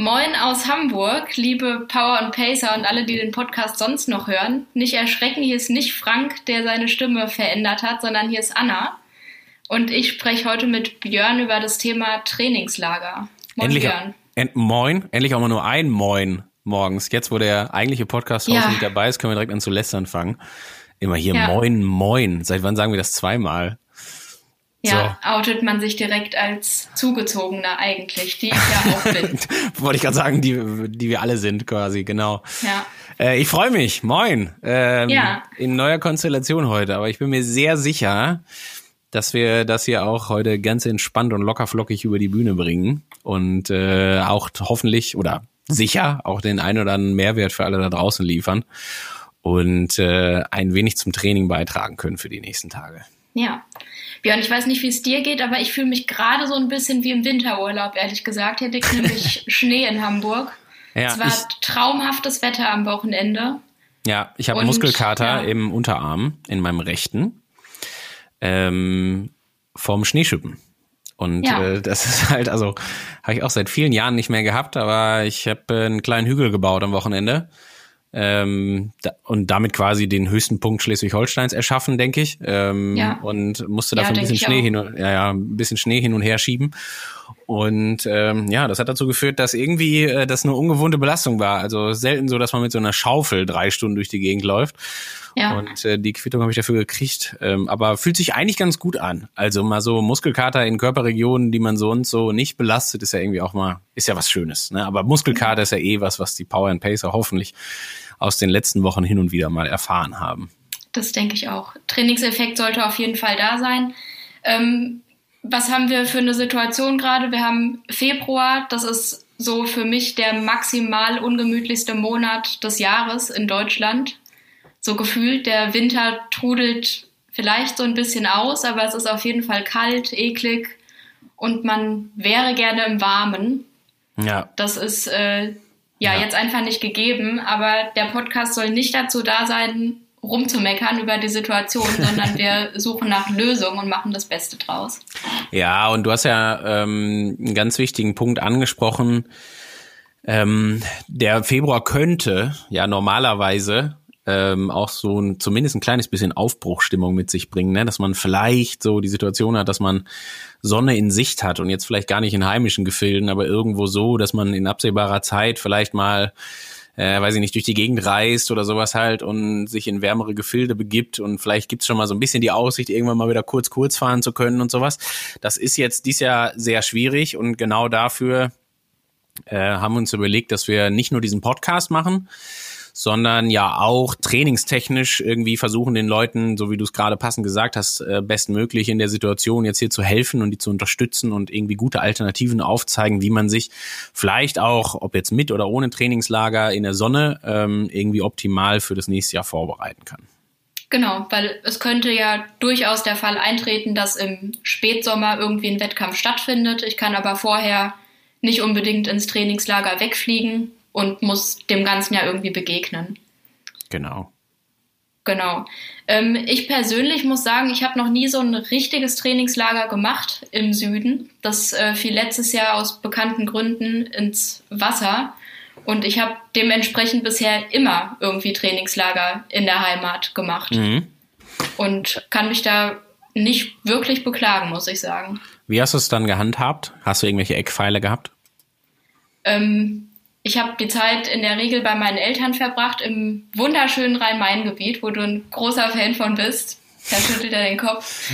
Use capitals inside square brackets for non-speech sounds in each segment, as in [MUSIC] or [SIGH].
Moin aus Hamburg, liebe Power und Pacer und alle, die den Podcast sonst noch hören. Nicht erschrecken, hier ist nicht Frank, der seine Stimme verändert hat, sondern hier ist Anna. Und ich spreche heute mit Björn über das Thema Trainingslager. Moin, endlich, Björn. En, moin, endlich auch mal nur ein Moin morgens. Jetzt, wo der eigentliche podcast ja. nicht dabei ist, können wir direkt an zu lästern fangen. Immer hier ja. Moin, Moin. Seit wann sagen wir das zweimal? Ja, so. outet man sich direkt als Zugezogener eigentlich, die ich ja auch [LAUGHS] bin. Wollte ich gerade sagen, die, die wir alle sind quasi, genau. Ja. Äh, ich freue mich, moin. Ähm, ja. In neuer Konstellation heute, aber ich bin mir sehr sicher, dass wir das hier auch heute ganz entspannt und lockerflockig über die Bühne bringen und äh, auch hoffentlich oder sicher auch den ein oder anderen Mehrwert für alle da draußen liefern und äh, ein wenig zum Training beitragen können für die nächsten Tage. Ja. Björn, ich weiß nicht, wie es dir geht, aber ich fühle mich gerade so ein bisschen wie im Winterurlaub, ehrlich gesagt. Hier liegt nämlich [LAUGHS] Schnee in Hamburg. Ja, es war traumhaftes Wetter am Wochenende. Ja, ich habe Muskelkater ja. im Unterarm, in meinem rechten, ähm, vom Schneeschippen. Und ja. äh, das ist halt, also habe ich auch seit vielen Jahren nicht mehr gehabt, aber ich habe äh, einen kleinen Hügel gebaut am Wochenende ähm, da, und damit quasi den höchsten Punkt Schleswig-Holsteins erschaffen, denke ich. Ähm, ja. Und musste dafür ja, ein bisschen Schnee hin und, ja, ja, ein bisschen Schnee hin und her schieben. Und ähm, ja, das hat dazu geführt, dass irgendwie äh, das eine ungewohnte Belastung war. Also selten so, dass man mit so einer Schaufel drei Stunden durch die Gegend läuft. Ja. Und äh, die Quittung habe ich dafür gekriegt. Ähm, aber fühlt sich eigentlich ganz gut an. Also mal so Muskelkater in Körperregionen, die man so und so nicht belastet, ist ja irgendwie auch mal, ist ja was Schönes. Ne? Aber Muskelkater ist ja eh was, was die Power and Pacer hoffentlich aus den letzten Wochen hin und wieder mal erfahren haben. Das denke ich auch. Trainingseffekt sollte auf jeden Fall da sein. Ähm, was haben wir für eine Situation gerade? Wir haben Februar, das ist so für mich der maximal ungemütlichste Monat des Jahres in Deutschland so gefühlt, der Winter trudelt vielleicht so ein bisschen aus, aber es ist auf jeden Fall kalt, eklig und man wäre gerne im Warmen. Ja. Das ist äh, ja, ja, jetzt einfach nicht gegeben, aber der Podcast soll nicht dazu da sein, rumzumeckern über die Situation, sondern wir [LAUGHS] suchen nach Lösungen und machen das Beste draus. Ja, und du hast ja ähm, einen ganz wichtigen Punkt angesprochen. Ähm, der Februar könnte ja normalerweise ähm, auch so ein, zumindest ein kleines bisschen Aufbruchstimmung mit sich bringen, ne? dass man vielleicht so die Situation hat, dass man Sonne in Sicht hat und jetzt vielleicht gar nicht in heimischen Gefilden, aber irgendwo so, dass man in absehbarer Zeit vielleicht mal äh, weiß ich nicht, durch die Gegend reist oder sowas halt und sich in wärmere Gefilde begibt und vielleicht gibt's schon mal so ein bisschen die Aussicht, irgendwann mal wieder kurz, kurz fahren zu können und sowas. Das ist jetzt dies Jahr sehr schwierig und genau dafür äh, haben wir uns überlegt, dass wir nicht nur diesen Podcast machen, sondern ja auch trainingstechnisch irgendwie versuchen, den Leuten, so wie du es gerade passend gesagt hast, äh, bestmöglich in der Situation jetzt hier zu helfen und die zu unterstützen und irgendwie gute Alternativen aufzeigen, wie man sich vielleicht auch, ob jetzt mit oder ohne Trainingslager in der Sonne, ähm, irgendwie optimal für das nächste Jahr vorbereiten kann. Genau, weil es könnte ja durchaus der Fall eintreten, dass im Spätsommer irgendwie ein Wettkampf stattfindet. Ich kann aber vorher nicht unbedingt ins Trainingslager wegfliegen und muss dem Ganzen ja irgendwie begegnen. Genau. Genau. Ähm, ich persönlich muss sagen, ich habe noch nie so ein richtiges Trainingslager gemacht im Süden. Das äh, fiel letztes Jahr aus bekannten Gründen ins Wasser. Und ich habe dementsprechend bisher immer irgendwie Trainingslager in der Heimat gemacht. Mhm. Und kann mich da nicht wirklich beklagen, muss ich sagen. Wie hast du es dann gehandhabt? Hast du irgendwelche Eckpfeile gehabt? Ähm, ich habe die Zeit in der Regel bei meinen Eltern verbracht im wunderschönen Rhein-Main-Gebiet, wo du ein großer Fan von bist. Da schüttelt er den Kopf.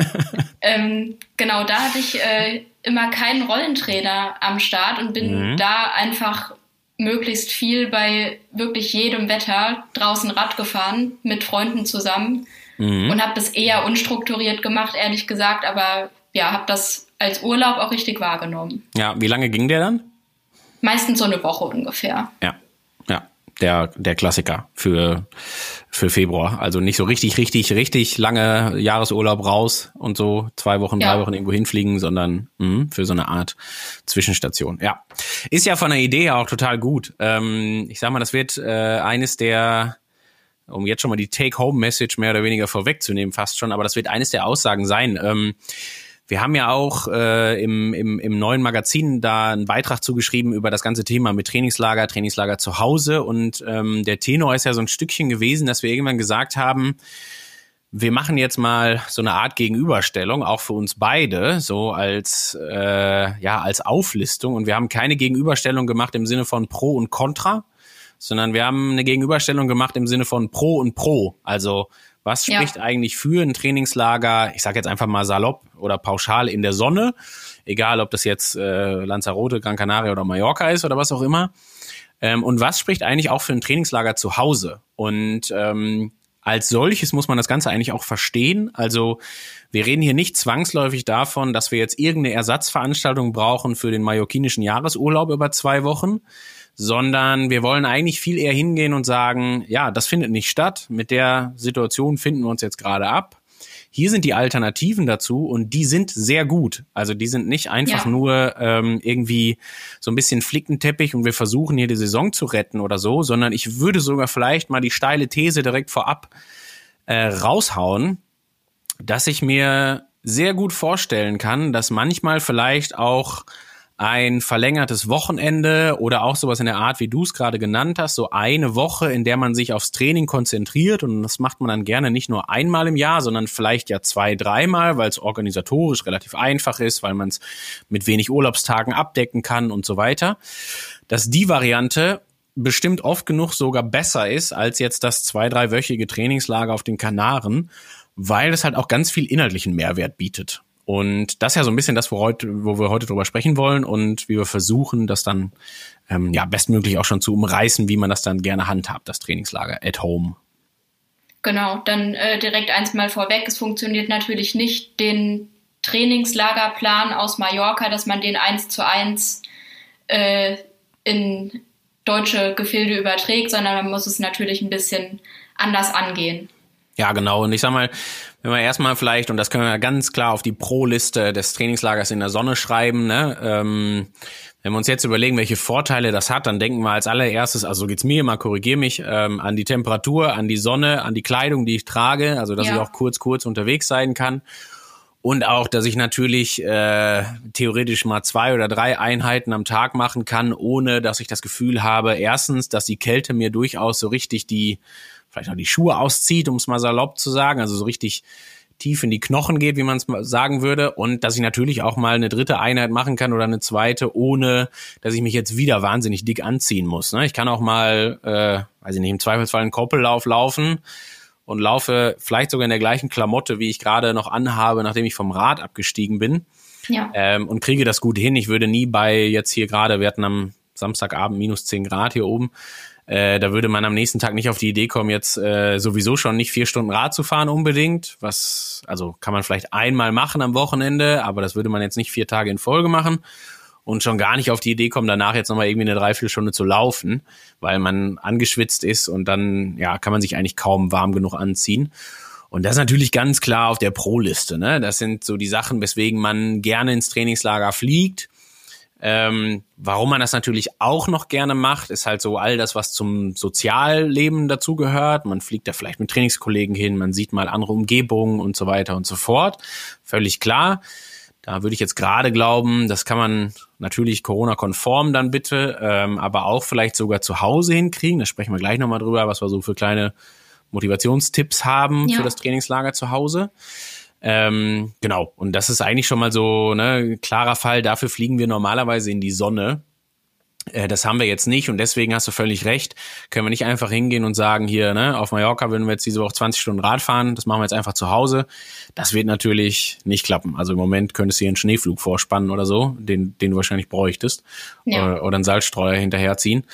[LAUGHS] ähm, genau, da hatte ich äh, immer keinen Rollentrainer am Start und bin mhm. da einfach möglichst viel bei wirklich jedem Wetter draußen Rad gefahren mit Freunden zusammen mhm. und habe das eher unstrukturiert gemacht, ehrlich gesagt, aber ja, habe das als Urlaub auch richtig wahrgenommen. Ja, wie lange ging der dann? Meistens so eine Woche ungefähr. Ja, ja. der, der Klassiker für, für Februar. Also nicht so richtig, richtig, richtig lange Jahresurlaub raus und so zwei Wochen, ja. drei Wochen irgendwo hinfliegen, sondern mh, für so eine Art Zwischenstation. Ja. Ist ja von der Idee auch total gut. Ähm, ich sag mal, das wird äh, eines der um jetzt schon mal die Take-Home-Message mehr oder weniger vorwegzunehmen, fast schon, aber das wird eines der Aussagen sein. Ähm, wir haben ja auch äh, im, im, im neuen Magazin da einen Beitrag zugeschrieben über das ganze Thema mit Trainingslager, Trainingslager zu Hause. Und ähm, der Tenor ist ja so ein Stückchen gewesen, dass wir irgendwann gesagt haben, wir machen jetzt mal so eine Art Gegenüberstellung, auch für uns beide, so als äh, ja als Auflistung. Und wir haben keine Gegenüberstellung gemacht im Sinne von Pro und Contra, sondern wir haben eine Gegenüberstellung gemacht im Sinne von Pro und Pro. Also was spricht ja. eigentlich für ein Trainingslager, ich sage jetzt einfach mal salopp oder pauschal in der Sonne, egal ob das jetzt äh, Lanzarote, Gran Canaria oder Mallorca ist oder was auch immer. Ähm, und was spricht eigentlich auch für ein Trainingslager zu Hause? Und ähm, als solches muss man das Ganze eigentlich auch verstehen. Also wir reden hier nicht zwangsläufig davon, dass wir jetzt irgendeine Ersatzveranstaltung brauchen für den mallorquinischen Jahresurlaub über zwei Wochen, sondern wir wollen eigentlich viel eher hingehen und sagen, ja, das findet nicht statt, mit der Situation finden wir uns jetzt gerade ab. Hier sind die Alternativen dazu und die sind sehr gut. Also die sind nicht einfach ja. nur ähm, irgendwie so ein bisschen Flickenteppich und wir versuchen hier die Saison zu retten oder so, sondern ich würde sogar vielleicht mal die steile These direkt vorab äh, raushauen, dass ich mir sehr gut vorstellen kann, dass manchmal vielleicht auch ein verlängertes Wochenende oder auch sowas in der Art, wie du es gerade genannt hast, so eine Woche, in der man sich aufs Training konzentriert und das macht man dann gerne nicht nur einmal im Jahr, sondern vielleicht ja zwei, dreimal, weil es organisatorisch relativ einfach ist, weil man es mit wenig Urlaubstagen abdecken kann und so weiter, dass die Variante bestimmt oft genug sogar besser ist als jetzt das zwei, dreiwöchige Trainingslager auf den Kanaren, weil es halt auch ganz viel inhaltlichen Mehrwert bietet. Und das ist ja so ein bisschen das, wo, heute, wo wir heute drüber sprechen wollen und wie wir versuchen, das dann ähm, ja bestmöglich auch schon zu umreißen, wie man das dann gerne handhabt, das Trainingslager at home. Genau, dann äh, direkt eins mal vorweg. Es funktioniert natürlich nicht den Trainingslagerplan aus Mallorca, dass man den eins zu eins äh, in deutsche Gefilde überträgt, sondern man muss es natürlich ein bisschen anders angehen. Ja, genau. Und ich sag mal, wenn wir erstmal vielleicht, und das können wir ganz klar auf die Pro-Liste des Trainingslagers in der Sonne schreiben, ne? Ähm, wenn wir uns jetzt überlegen, welche Vorteile das hat, dann denken wir als allererstes, also so geht's mir immer, korrigier mich, ähm, an die Temperatur, an die Sonne, an die Kleidung, die ich trage, also dass ja. ich auch kurz, kurz unterwegs sein kann. Und auch, dass ich natürlich äh, theoretisch mal zwei oder drei Einheiten am Tag machen kann, ohne dass ich das Gefühl habe, erstens, dass die Kälte mir durchaus so richtig die vielleicht auch die Schuhe auszieht, um es mal salopp zu sagen, also so richtig tief in die Knochen geht, wie man es sagen würde, und dass ich natürlich auch mal eine dritte Einheit machen kann oder eine zweite, ohne dass ich mich jetzt wieder wahnsinnig dick anziehen muss. Ne? Ich kann auch mal, äh, weiß ich nicht, im Zweifelsfall einen Koppellauf laufen und laufe vielleicht sogar in der gleichen Klamotte, wie ich gerade noch anhabe, nachdem ich vom Rad abgestiegen bin. Ja. Ähm, und kriege das gut hin. Ich würde nie bei jetzt hier gerade, wir hatten am Samstagabend minus zehn Grad hier oben, äh, da würde man am nächsten Tag nicht auf die Idee kommen, jetzt äh, sowieso schon nicht vier Stunden Rad zu fahren unbedingt. Was, also kann man vielleicht einmal machen am Wochenende, aber das würde man jetzt nicht vier Tage in Folge machen und schon gar nicht auf die Idee kommen, danach jetzt nochmal irgendwie eine Dreiviertelstunde zu laufen, weil man angeschwitzt ist und dann, ja, kann man sich eigentlich kaum warm genug anziehen. Und das ist natürlich ganz klar auf der Pro-Liste. Ne? Das sind so die Sachen, weswegen man gerne ins Trainingslager fliegt ähm, warum man das natürlich auch noch gerne macht, ist halt so all das, was zum Sozialleben dazugehört. Man fliegt da vielleicht mit Trainingskollegen hin, man sieht mal andere Umgebungen und so weiter und so fort. Völlig klar. Da würde ich jetzt gerade glauben, das kann man natürlich Corona-konform dann bitte, ähm, aber auch vielleicht sogar zu Hause hinkriegen. Da sprechen wir gleich nochmal drüber, was wir so für kleine Motivationstipps haben ja. für das Trainingslager zu Hause. Ähm, genau, und das ist eigentlich schon mal so ne klarer Fall. Dafür fliegen wir normalerweise in die Sonne. Äh, das haben wir jetzt nicht und deswegen hast du völlig recht. Können wir nicht einfach hingehen und sagen, hier, ne, auf Mallorca würden wir jetzt diese Woche 20 Stunden Rad fahren, das machen wir jetzt einfach zu Hause. Das wird natürlich nicht klappen. Also im Moment könntest du hier einen Schneeflug vorspannen oder so, den, den du wahrscheinlich bräuchtest. Ja. Oder, oder einen Salzstreuer hinterherziehen.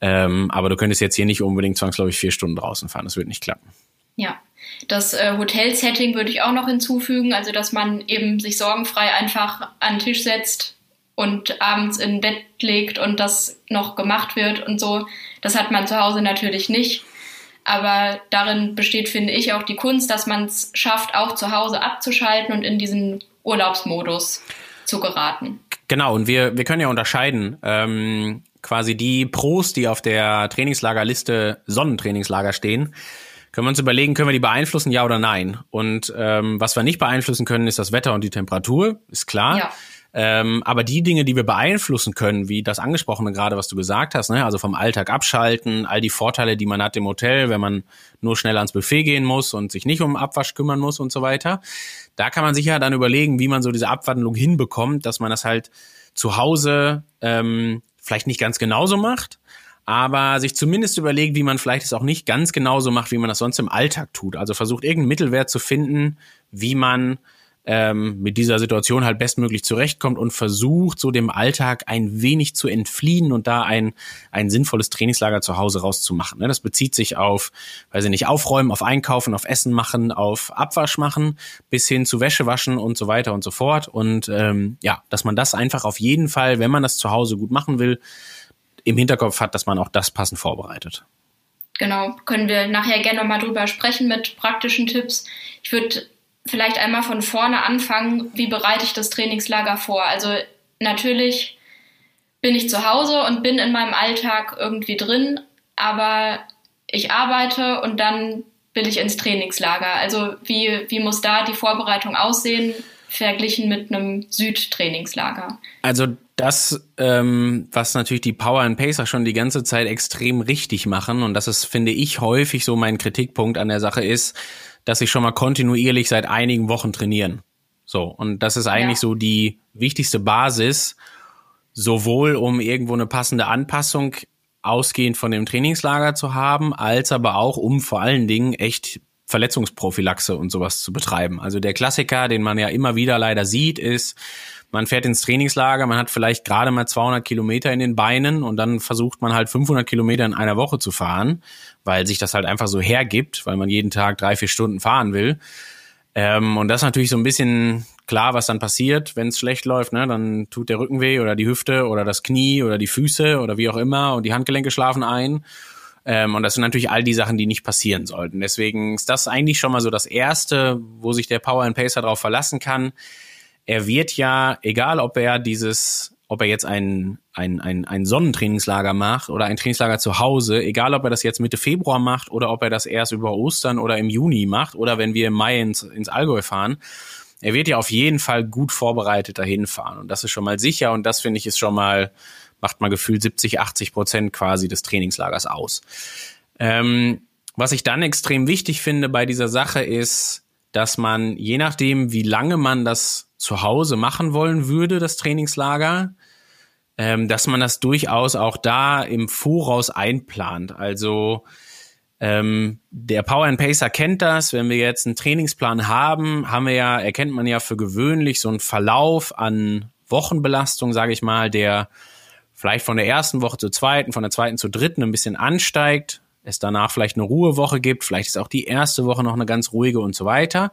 Ähm, aber du könntest jetzt hier nicht unbedingt zwangsläufig vier Stunden draußen fahren. Das wird nicht klappen. Ja, das äh, Hotelsetting würde ich auch noch hinzufügen, also dass man eben sich sorgenfrei einfach an den Tisch setzt und abends in Bett legt und das noch gemacht wird und so. Das hat man zu Hause natürlich nicht. Aber darin besteht, finde ich, auch die Kunst, dass man es schafft, auch zu Hause abzuschalten und in diesen Urlaubsmodus zu geraten. Genau, und wir, wir können ja unterscheiden. Ähm, quasi die Pros, die auf der Trainingslagerliste Sonnentrainingslager stehen, können wir uns überlegen, können wir die beeinflussen, ja oder nein? Und ähm, was wir nicht beeinflussen können, ist das Wetter und die Temperatur, ist klar. Ja. Ähm, aber die Dinge, die wir beeinflussen können, wie das angesprochene gerade, was du gesagt hast, ne? also vom Alltag abschalten, all die Vorteile, die man hat im Hotel, wenn man nur schnell ans Buffet gehen muss und sich nicht um Abwasch kümmern muss und so weiter. Da kann man sich ja dann überlegen, wie man so diese Abwandlung hinbekommt, dass man das halt zu Hause ähm, vielleicht nicht ganz genauso macht, aber sich zumindest überlegt, wie man vielleicht es auch nicht ganz genauso macht, wie man das sonst im Alltag tut. Also versucht irgendeinen Mittelwert zu finden, wie man ähm, mit dieser Situation halt bestmöglich zurechtkommt und versucht, so dem Alltag ein wenig zu entfliehen und da ein, ein sinnvolles Trainingslager zu Hause rauszumachen. Ne? Das bezieht sich auf, weiß ich nicht, Aufräumen, auf Einkaufen, auf Essen machen, auf Abwasch machen, bis hin zu Wäsche waschen und so weiter und so fort. Und ähm, ja, dass man das einfach auf jeden Fall, wenn man das zu Hause gut machen will, im Hinterkopf hat, dass man auch das passend vorbereitet. Genau, können wir nachher gerne nochmal drüber sprechen mit praktischen Tipps. Ich würde vielleicht einmal von vorne anfangen, wie bereite ich das Trainingslager vor? Also natürlich bin ich zu Hause und bin in meinem Alltag irgendwie drin, aber ich arbeite und dann will ich ins Trainingslager. Also wie, wie muss da die Vorbereitung aussehen, verglichen mit einem Südtrainingslager? Also das, ähm, was natürlich die Power and Pacer schon die ganze Zeit extrem richtig machen, und das ist, finde ich, häufig so mein Kritikpunkt an der Sache ist, dass sie schon mal kontinuierlich seit einigen Wochen trainieren. So, und das ist eigentlich ja. so die wichtigste Basis, sowohl um irgendwo eine passende Anpassung ausgehend von dem Trainingslager zu haben, als aber auch um vor allen Dingen echt Verletzungsprophylaxe und sowas zu betreiben. Also der Klassiker, den man ja immer wieder leider sieht, ist, man fährt ins Trainingslager, man hat vielleicht gerade mal 200 Kilometer in den Beinen und dann versucht man halt 500 Kilometer in einer Woche zu fahren, weil sich das halt einfach so hergibt, weil man jeden Tag drei, vier Stunden fahren will. Ähm, und das ist natürlich so ein bisschen klar, was dann passiert, wenn es schlecht läuft. Ne? Dann tut der Rücken weh oder die Hüfte oder das Knie oder die Füße oder wie auch immer und die Handgelenke schlafen ein. Ähm, und das sind natürlich all die Sachen, die nicht passieren sollten. Deswegen ist das eigentlich schon mal so das Erste, wo sich der Power and Pacer darauf verlassen kann er wird ja, egal ob er dieses, ob er jetzt ein, ein, ein, ein Sonnentrainingslager macht oder ein Trainingslager zu Hause, egal ob er das jetzt Mitte Februar macht oder ob er das erst über Ostern oder im Juni macht oder wenn wir im Mai ins, ins Allgäu fahren, er wird ja auf jeden Fall gut vorbereitet dahin fahren. Und das ist schon mal sicher und das finde ich ist schon mal, macht mal gefühlt 70, 80 Prozent quasi des Trainingslagers aus. Ähm, was ich dann extrem wichtig finde bei dieser Sache ist, dass man, je nachdem, wie lange man das zu Hause machen wollen würde, das Trainingslager, ähm, dass man das durchaus auch da im Voraus einplant. Also ähm, der Power and Pacer kennt das. Wenn wir jetzt einen Trainingsplan haben, haben wir ja, erkennt man ja für gewöhnlich so einen Verlauf an Wochenbelastung, sage ich mal, der vielleicht von der ersten Woche zur zweiten, von der zweiten zur dritten ein bisschen ansteigt, es danach vielleicht eine Ruhewoche gibt, vielleicht ist auch die erste Woche noch eine ganz ruhige und so weiter.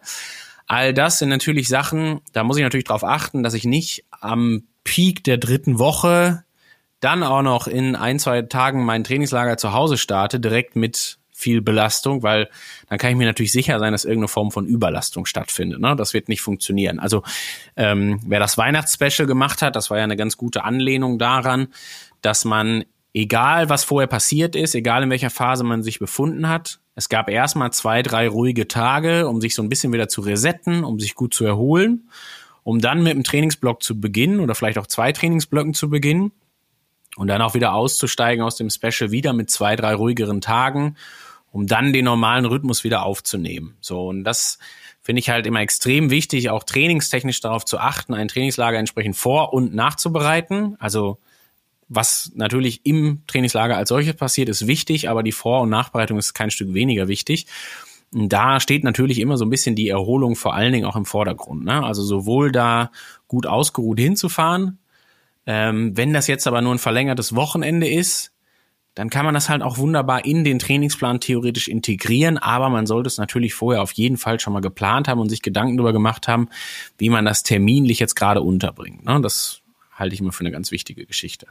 All das sind natürlich Sachen, da muss ich natürlich darauf achten, dass ich nicht am Peak der dritten Woche dann auch noch in ein, zwei Tagen mein Trainingslager zu Hause starte, direkt mit viel Belastung, weil dann kann ich mir natürlich sicher sein, dass irgendeine Form von Überlastung stattfindet. Ne? Das wird nicht funktionieren. Also ähm, wer das Weihnachtsspecial gemacht hat, das war ja eine ganz gute Anlehnung daran, dass man, egal was vorher passiert ist, egal in welcher Phase man sich befunden hat, es gab erstmal zwei, drei ruhige Tage, um sich so ein bisschen wieder zu resetten, um sich gut zu erholen, um dann mit dem Trainingsblock zu beginnen oder vielleicht auch zwei Trainingsblöcken zu beginnen und dann auch wieder auszusteigen aus dem Special wieder mit zwei, drei ruhigeren Tagen, um dann den normalen Rhythmus wieder aufzunehmen. So, und das finde ich halt immer extrem wichtig, auch trainingstechnisch darauf zu achten, ein Trainingslager entsprechend vor- und nachzubereiten. Also was natürlich im Trainingslager als solches passiert, ist wichtig, aber die Vor- und Nachbereitung ist kein Stück weniger wichtig. Und da steht natürlich immer so ein bisschen die Erholung vor allen Dingen auch im Vordergrund. Ne? Also sowohl da gut ausgeruht hinzufahren, ähm, wenn das jetzt aber nur ein verlängertes Wochenende ist, dann kann man das halt auch wunderbar in den Trainingsplan theoretisch integrieren, aber man sollte es natürlich vorher auf jeden Fall schon mal geplant haben und sich Gedanken darüber gemacht haben, wie man das terminlich jetzt gerade unterbringt. Ne? Das halte ich immer für eine ganz wichtige Geschichte.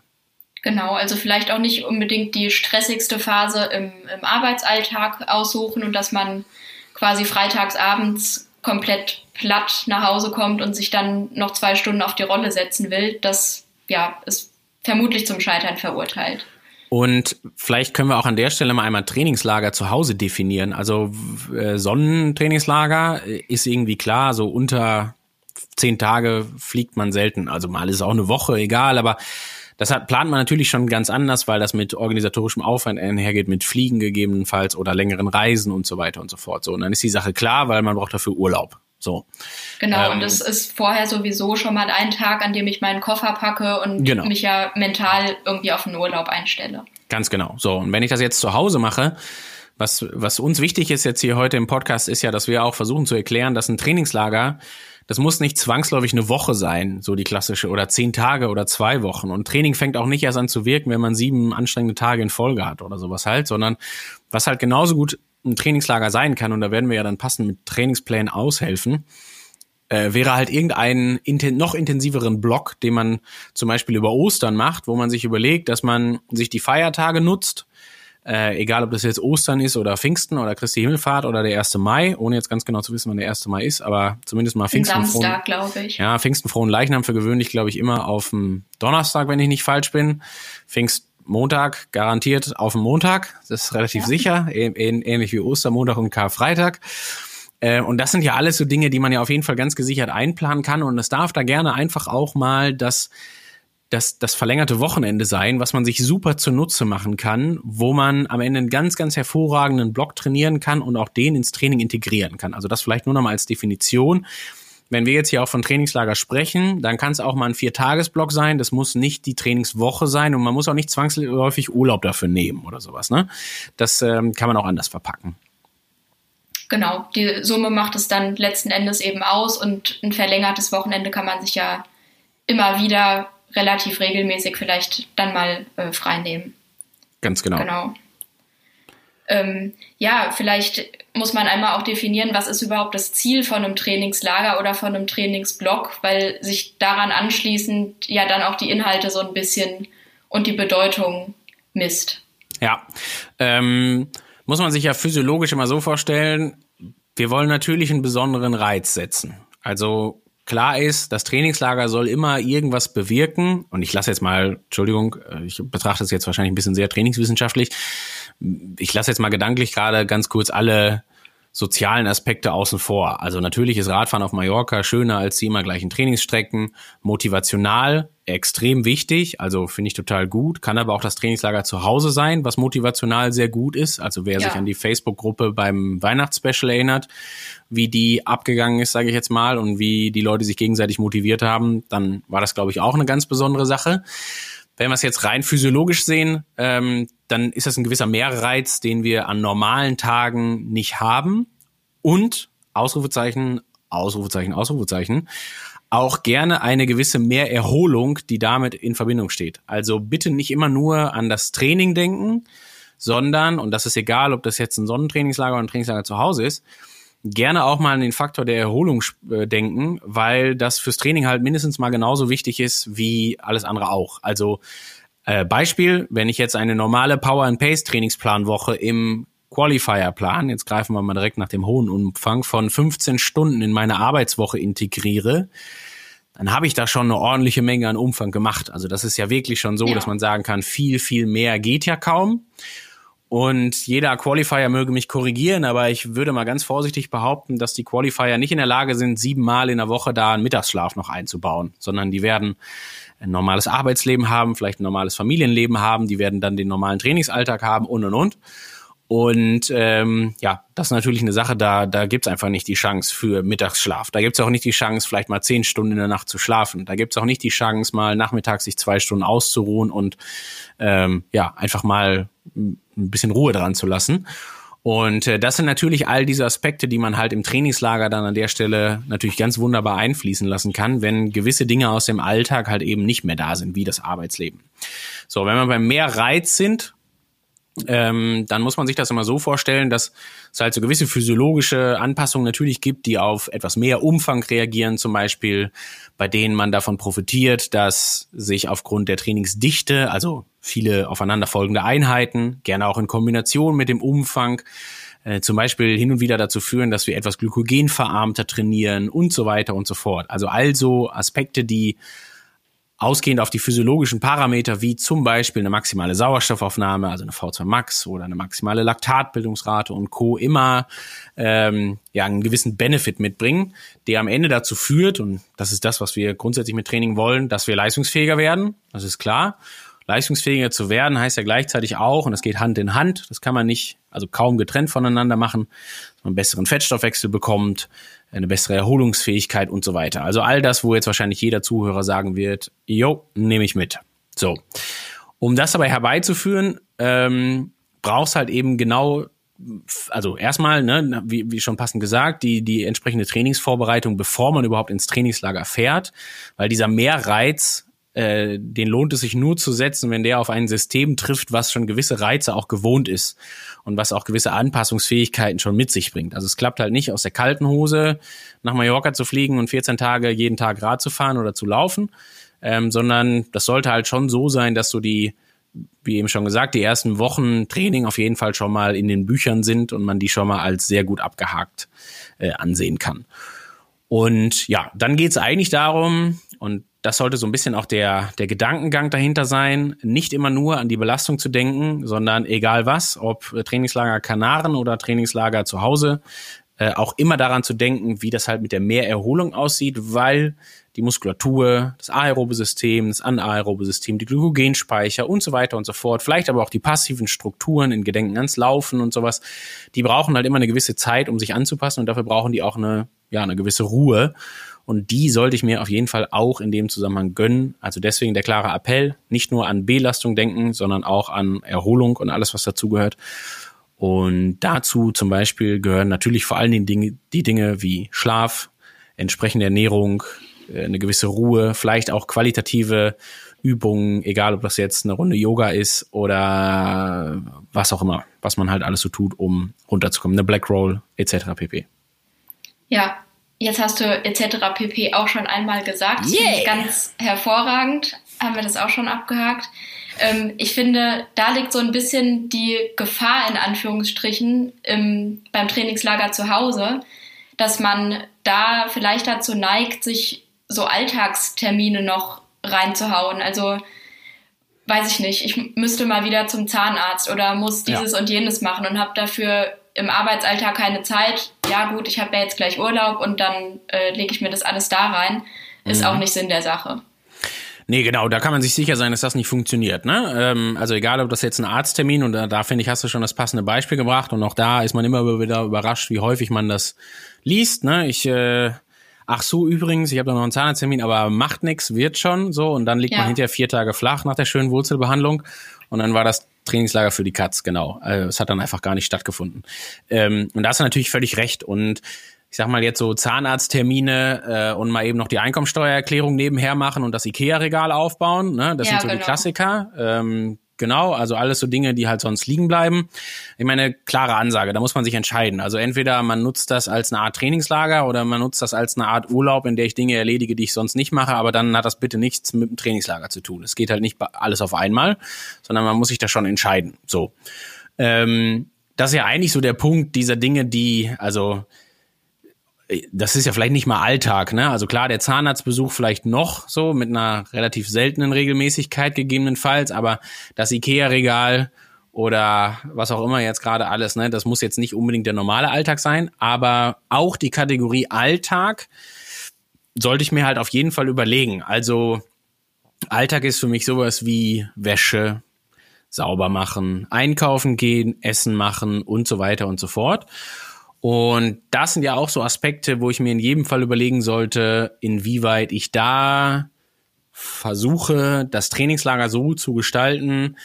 Genau, also vielleicht auch nicht unbedingt die stressigste Phase im, im Arbeitsalltag aussuchen und dass man quasi freitags abends komplett platt nach Hause kommt und sich dann noch zwei Stunden auf die Rolle setzen will. Das ja, ist vermutlich zum Scheitern verurteilt. Und vielleicht können wir auch an der Stelle mal einmal Trainingslager zu Hause definieren. Also äh, Sonnentrainingslager ist irgendwie klar, so unter zehn Tage fliegt man selten. Also mal ist auch eine Woche, egal, aber das hat, plant man natürlich schon ganz anders, weil das mit organisatorischem Aufwand einhergeht, mit Fliegen gegebenenfalls oder längeren Reisen und so weiter und so fort. So, und dann ist die Sache klar, weil man braucht dafür Urlaub. So. Genau, ähm, und es ist vorher sowieso schon mal ein Tag, an dem ich meinen Koffer packe und genau. mich ja mental irgendwie auf den Urlaub einstelle. Ganz genau. So, und wenn ich das jetzt zu Hause mache, was, was uns wichtig ist jetzt hier heute im Podcast, ist ja, dass wir auch versuchen zu erklären, dass ein Trainingslager, das muss nicht zwangsläufig eine Woche sein, so die klassische, oder zehn Tage oder zwei Wochen. Und Training fängt auch nicht erst an zu wirken, wenn man sieben anstrengende Tage in Folge hat oder sowas halt, sondern was halt genauso gut ein Trainingslager sein kann, und da werden wir ja dann passend mit Trainingsplänen aushelfen, äh, wäre halt irgendeinen inten noch intensiveren Block, den man zum Beispiel über Ostern macht, wo man sich überlegt, dass man sich die Feiertage nutzt, äh, egal ob das jetzt Ostern ist oder Pfingsten oder Christi Himmelfahrt oder der 1. Mai, ohne jetzt ganz genau zu wissen, wann der 1. Mai ist, aber zumindest mal Pfingsten. Samstag, glaube ich. Ja, Pfingsten frohen Leichnam für gewöhnlich, glaube ich, immer auf dem Donnerstag, wenn ich nicht falsch bin. Pfingst Montag garantiert auf dem Montag, das ist relativ ja. sicher, ähnlich wie Ostermontag und Karfreitag. Äh, und das sind ja alles so Dinge, die man ja auf jeden Fall ganz gesichert einplanen kann. Und es darf da gerne einfach auch mal das, das, das verlängerte Wochenende sein, was man sich super zunutze machen kann, wo man am Ende einen ganz, ganz hervorragenden Block trainieren kann und auch den ins Training integrieren kann. Also das vielleicht nur noch mal als Definition wenn wir jetzt hier auch von Trainingslager sprechen, dann kann es auch mal ein Viertagesblock sein. Das muss nicht die Trainingswoche sein und man muss auch nicht zwangsläufig Urlaub dafür nehmen oder sowas. Ne? Das ähm, kann man auch anders verpacken. Genau, die Summe macht es dann letzten Endes eben aus und ein verlängertes Wochenende kann man sich ja immer wieder relativ regelmäßig vielleicht dann mal äh, frei nehmen. Ganz genau. Genau. Ähm, ja, vielleicht muss man einmal auch definieren, was ist überhaupt das Ziel von einem Trainingslager oder von einem Trainingsblock, weil sich daran anschließend ja dann auch die Inhalte so ein bisschen und die Bedeutung misst. Ja, ähm, muss man sich ja physiologisch immer so vorstellen, wir wollen natürlich einen besonderen Reiz setzen. Also klar ist, das Trainingslager soll immer irgendwas bewirken. Und ich lasse jetzt mal, Entschuldigung, äh, ich betrachte es jetzt wahrscheinlich ein bisschen sehr trainingswissenschaftlich ich lasse jetzt mal gedanklich gerade ganz kurz alle sozialen Aspekte außen vor. Also natürlich ist Radfahren auf Mallorca schöner als die immer gleichen Trainingsstrecken, motivational extrem wichtig, also finde ich total gut, kann aber auch das Trainingslager zu Hause sein, was motivational sehr gut ist. Also wer ja. sich an die Facebook-Gruppe beim Weihnachtsspecial erinnert, wie die abgegangen ist, sage ich jetzt mal, und wie die Leute sich gegenseitig motiviert haben, dann war das, glaube ich, auch eine ganz besondere Sache. Wenn wir es jetzt rein physiologisch sehen, ähm, dann ist das ein gewisser Mehrreiz, den wir an normalen Tagen nicht haben. Und Ausrufezeichen, Ausrufezeichen, Ausrufezeichen, auch gerne eine gewisse Mehrerholung, die damit in Verbindung steht. Also bitte nicht immer nur an das Training denken, sondern, und das ist egal, ob das jetzt ein Sonnentrainingslager oder ein Trainingslager zu Hause ist, gerne auch mal an den Faktor der Erholung äh, denken, weil das fürs Training halt mindestens mal genauso wichtig ist wie alles andere auch. Also äh, Beispiel, wenn ich jetzt eine normale Power and Pace Trainingsplanwoche im Qualifier plan, jetzt greifen wir mal direkt nach dem hohen Umfang von 15 Stunden in meine Arbeitswoche integriere, dann habe ich da schon eine ordentliche Menge an Umfang gemacht. Also das ist ja wirklich schon so, ja. dass man sagen kann, viel, viel mehr geht ja kaum. Und jeder Qualifier möge mich korrigieren, aber ich würde mal ganz vorsichtig behaupten, dass die Qualifier nicht in der Lage sind, siebenmal in der Woche da einen Mittagsschlaf noch einzubauen, sondern die werden ein normales Arbeitsleben haben, vielleicht ein normales Familienleben haben, die werden dann den normalen Trainingsalltag haben und und und. Und ähm, ja, das ist natürlich eine Sache, da, da gibt's einfach nicht die Chance für Mittagsschlaf. Da gibt's auch nicht die Chance, vielleicht mal zehn Stunden in der Nacht zu schlafen. Da gibt's auch nicht die Chance, mal nachmittags sich zwei Stunden auszuruhen und ähm, ja, einfach mal ein bisschen Ruhe dran zu lassen. Und äh, das sind natürlich all diese Aspekte, die man halt im Trainingslager dann an der Stelle natürlich ganz wunderbar einfließen lassen kann, wenn gewisse Dinge aus dem Alltag halt eben nicht mehr da sind, wie das Arbeitsleben. So, wenn wir beim mehr Reiz sind, ähm, dann muss man sich das immer so vorstellen, dass es halt so gewisse physiologische Anpassungen natürlich gibt, die auf etwas mehr Umfang reagieren, zum Beispiel bei denen man davon profitiert, dass sich aufgrund der Trainingsdichte, also viele aufeinanderfolgende Einheiten, gerne auch in Kombination mit dem Umfang, äh, zum Beispiel hin und wieder dazu führen, dass wir etwas glykogenverarmter trainieren und so weiter und so fort. Also also Aspekte, die ausgehend auf die physiologischen Parameter wie zum Beispiel eine maximale Sauerstoffaufnahme, also eine V2 Max oder eine maximale Laktatbildungsrate und Co. immer ähm, ja einen gewissen Benefit mitbringen, der am Ende dazu führt, und das ist das, was wir grundsätzlich mit Training wollen, dass wir leistungsfähiger werden, das ist klar. Leistungsfähiger zu werden heißt ja gleichzeitig auch, und das geht Hand in Hand, das kann man nicht, also kaum getrennt voneinander machen, einen besseren Fettstoffwechsel bekommt, eine bessere Erholungsfähigkeit und so weiter. Also all das, wo jetzt wahrscheinlich jeder Zuhörer sagen wird, jo, nehme ich mit. So. Um das aber herbeizuführen, ähm, brauchst halt eben genau, also erstmal, ne, wie, wie schon passend gesagt, die, die entsprechende Trainingsvorbereitung, bevor man überhaupt ins Trainingslager fährt, weil dieser Mehrreiz äh, den lohnt es sich nur zu setzen, wenn der auf ein System trifft, was schon gewisse Reize auch gewohnt ist und was auch gewisse Anpassungsfähigkeiten schon mit sich bringt. Also es klappt halt nicht aus der kalten Hose nach Mallorca zu fliegen und 14 Tage jeden Tag Rad zu fahren oder zu laufen, ähm, sondern das sollte halt schon so sein, dass du die wie eben schon gesagt, die ersten Wochen Training auf jeden Fall schon mal in den Büchern sind und man die schon mal als sehr gut abgehakt äh, ansehen kann. Und ja, dann geht's eigentlich darum, und das sollte so ein bisschen auch der, der Gedankengang dahinter sein, nicht immer nur an die Belastung zu denken, sondern egal was, ob Trainingslager Kanaren oder Trainingslager zu Hause, äh, auch immer daran zu denken, wie das halt mit der Mehrerholung aussieht, weil die Muskulatur, das aerobe System, das anaerobe System, die Glykogenspeicher und so weiter und so fort, vielleicht aber auch die passiven Strukturen in Gedenken ans Laufen und sowas, die brauchen halt immer eine gewisse Zeit, um sich anzupassen und dafür brauchen die auch eine, ja, eine gewisse Ruhe. Und die sollte ich mir auf jeden Fall auch in dem Zusammenhang gönnen. Also deswegen der klare Appell, nicht nur an Belastung denken, sondern auch an Erholung und alles, was dazugehört. Und dazu zum Beispiel gehören natürlich vor allen Dingen Dinge, die Dinge wie Schlaf, entsprechende Ernährung, äh, eine gewisse Ruhe, vielleicht auch qualitative Übungen, egal ob das jetzt eine Runde Yoga ist oder was auch immer, was man halt alles so tut, um runterzukommen, eine Black Roll etc. pp. Ja, Jetzt hast du etc. pp. auch schon einmal gesagt. Das yeah. ganz hervorragend. Haben wir das auch schon abgehakt. Ähm, ich finde, da liegt so ein bisschen die Gefahr in Anführungsstrichen im, beim Trainingslager zu Hause, dass man da vielleicht dazu neigt, sich so Alltagstermine noch reinzuhauen. Also weiß ich nicht, ich müsste mal wieder zum Zahnarzt oder muss dieses ja. und jenes machen und habe dafür im Arbeitsalltag keine Zeit, ja gut, ich habe ja jetzt gleich Urlaub und dann äh, lege ich mir das alles da rein, ist mhm. auch nicht Sinn der Sache. Nee, genau, da kann man sich sicher sein, dass das nicht funktioniert. Ne? Ähm, also egal, ob das jetzt ein Arzttermin und da, da finde ich, hast du schon das passende Beispiel gebracht und auch da ist man immer wieder überrascht, wie häufig man das liest. Ne? Ich äh, ach so, übrigens, ich habe da noch einen Zahnarzttermin, aber macht nix, wird schon so. Und dann liegt ja. man hinterher vier Tage flach nach der schönen Wurzelbehandlung. Und dann war das Trainingslager für die Katz, genau. Also, es hat dann einfach gar nicht stattgefunden. Ähm, und da hast du natürlich völlig recht. Und ich sag mal jetzt so Zahnarzttermine äh, und mal eben noch die Einkommensteuererklärung nebenher machen und das Ikea-Regal aufbauen. Ne? Das ja, sind so genau. die Klassiker. Ähm, Genau, also alles so Dinge, die halt sonst liegen bleiben. Ich meine, klare Ansage, da muss man sich entscheiden. Also entweder man nutzt das als eine Art Trainingslager oder man nutzt das als eine Art Urlaub, in der ich Dinge erledige, die ich sonst nicht mache, aber dann hat das bitte nichts mit dem Trainingslager zu tun. Es geht halt nicht alles auf einmal, sondern man muss sich da schon entscheiden. So. Ähm, das ist ja eigentlich so der Punkt dieser Dinge, die, also das ist ja vielleicht nicht mal Alltag, ne? Also klar, der Zahnarztbesuch vielleicht noch so mit einer relativ seltenen Regelmäßigkeit gegebenenfalls, aber das Ikea-Regal oder was auch immer jetzt gerade alles, ne? Das muss jetzt nicht unbedingt der normale Alltag sein, aber auch die Kategorie Alltag sollte ich mir halt auf jeden Fall überlegen. Also Alltag ist für mich sowas wie Wäsche, sauber machen, einkaufen gehen, Essen machen und so weiter und so fort. Und das sind ja auch so Aspekte, wo ich mir in jedem Fall überlegen sollte, inwieweit ich da versuche, das Trainingslager so zu gestalten,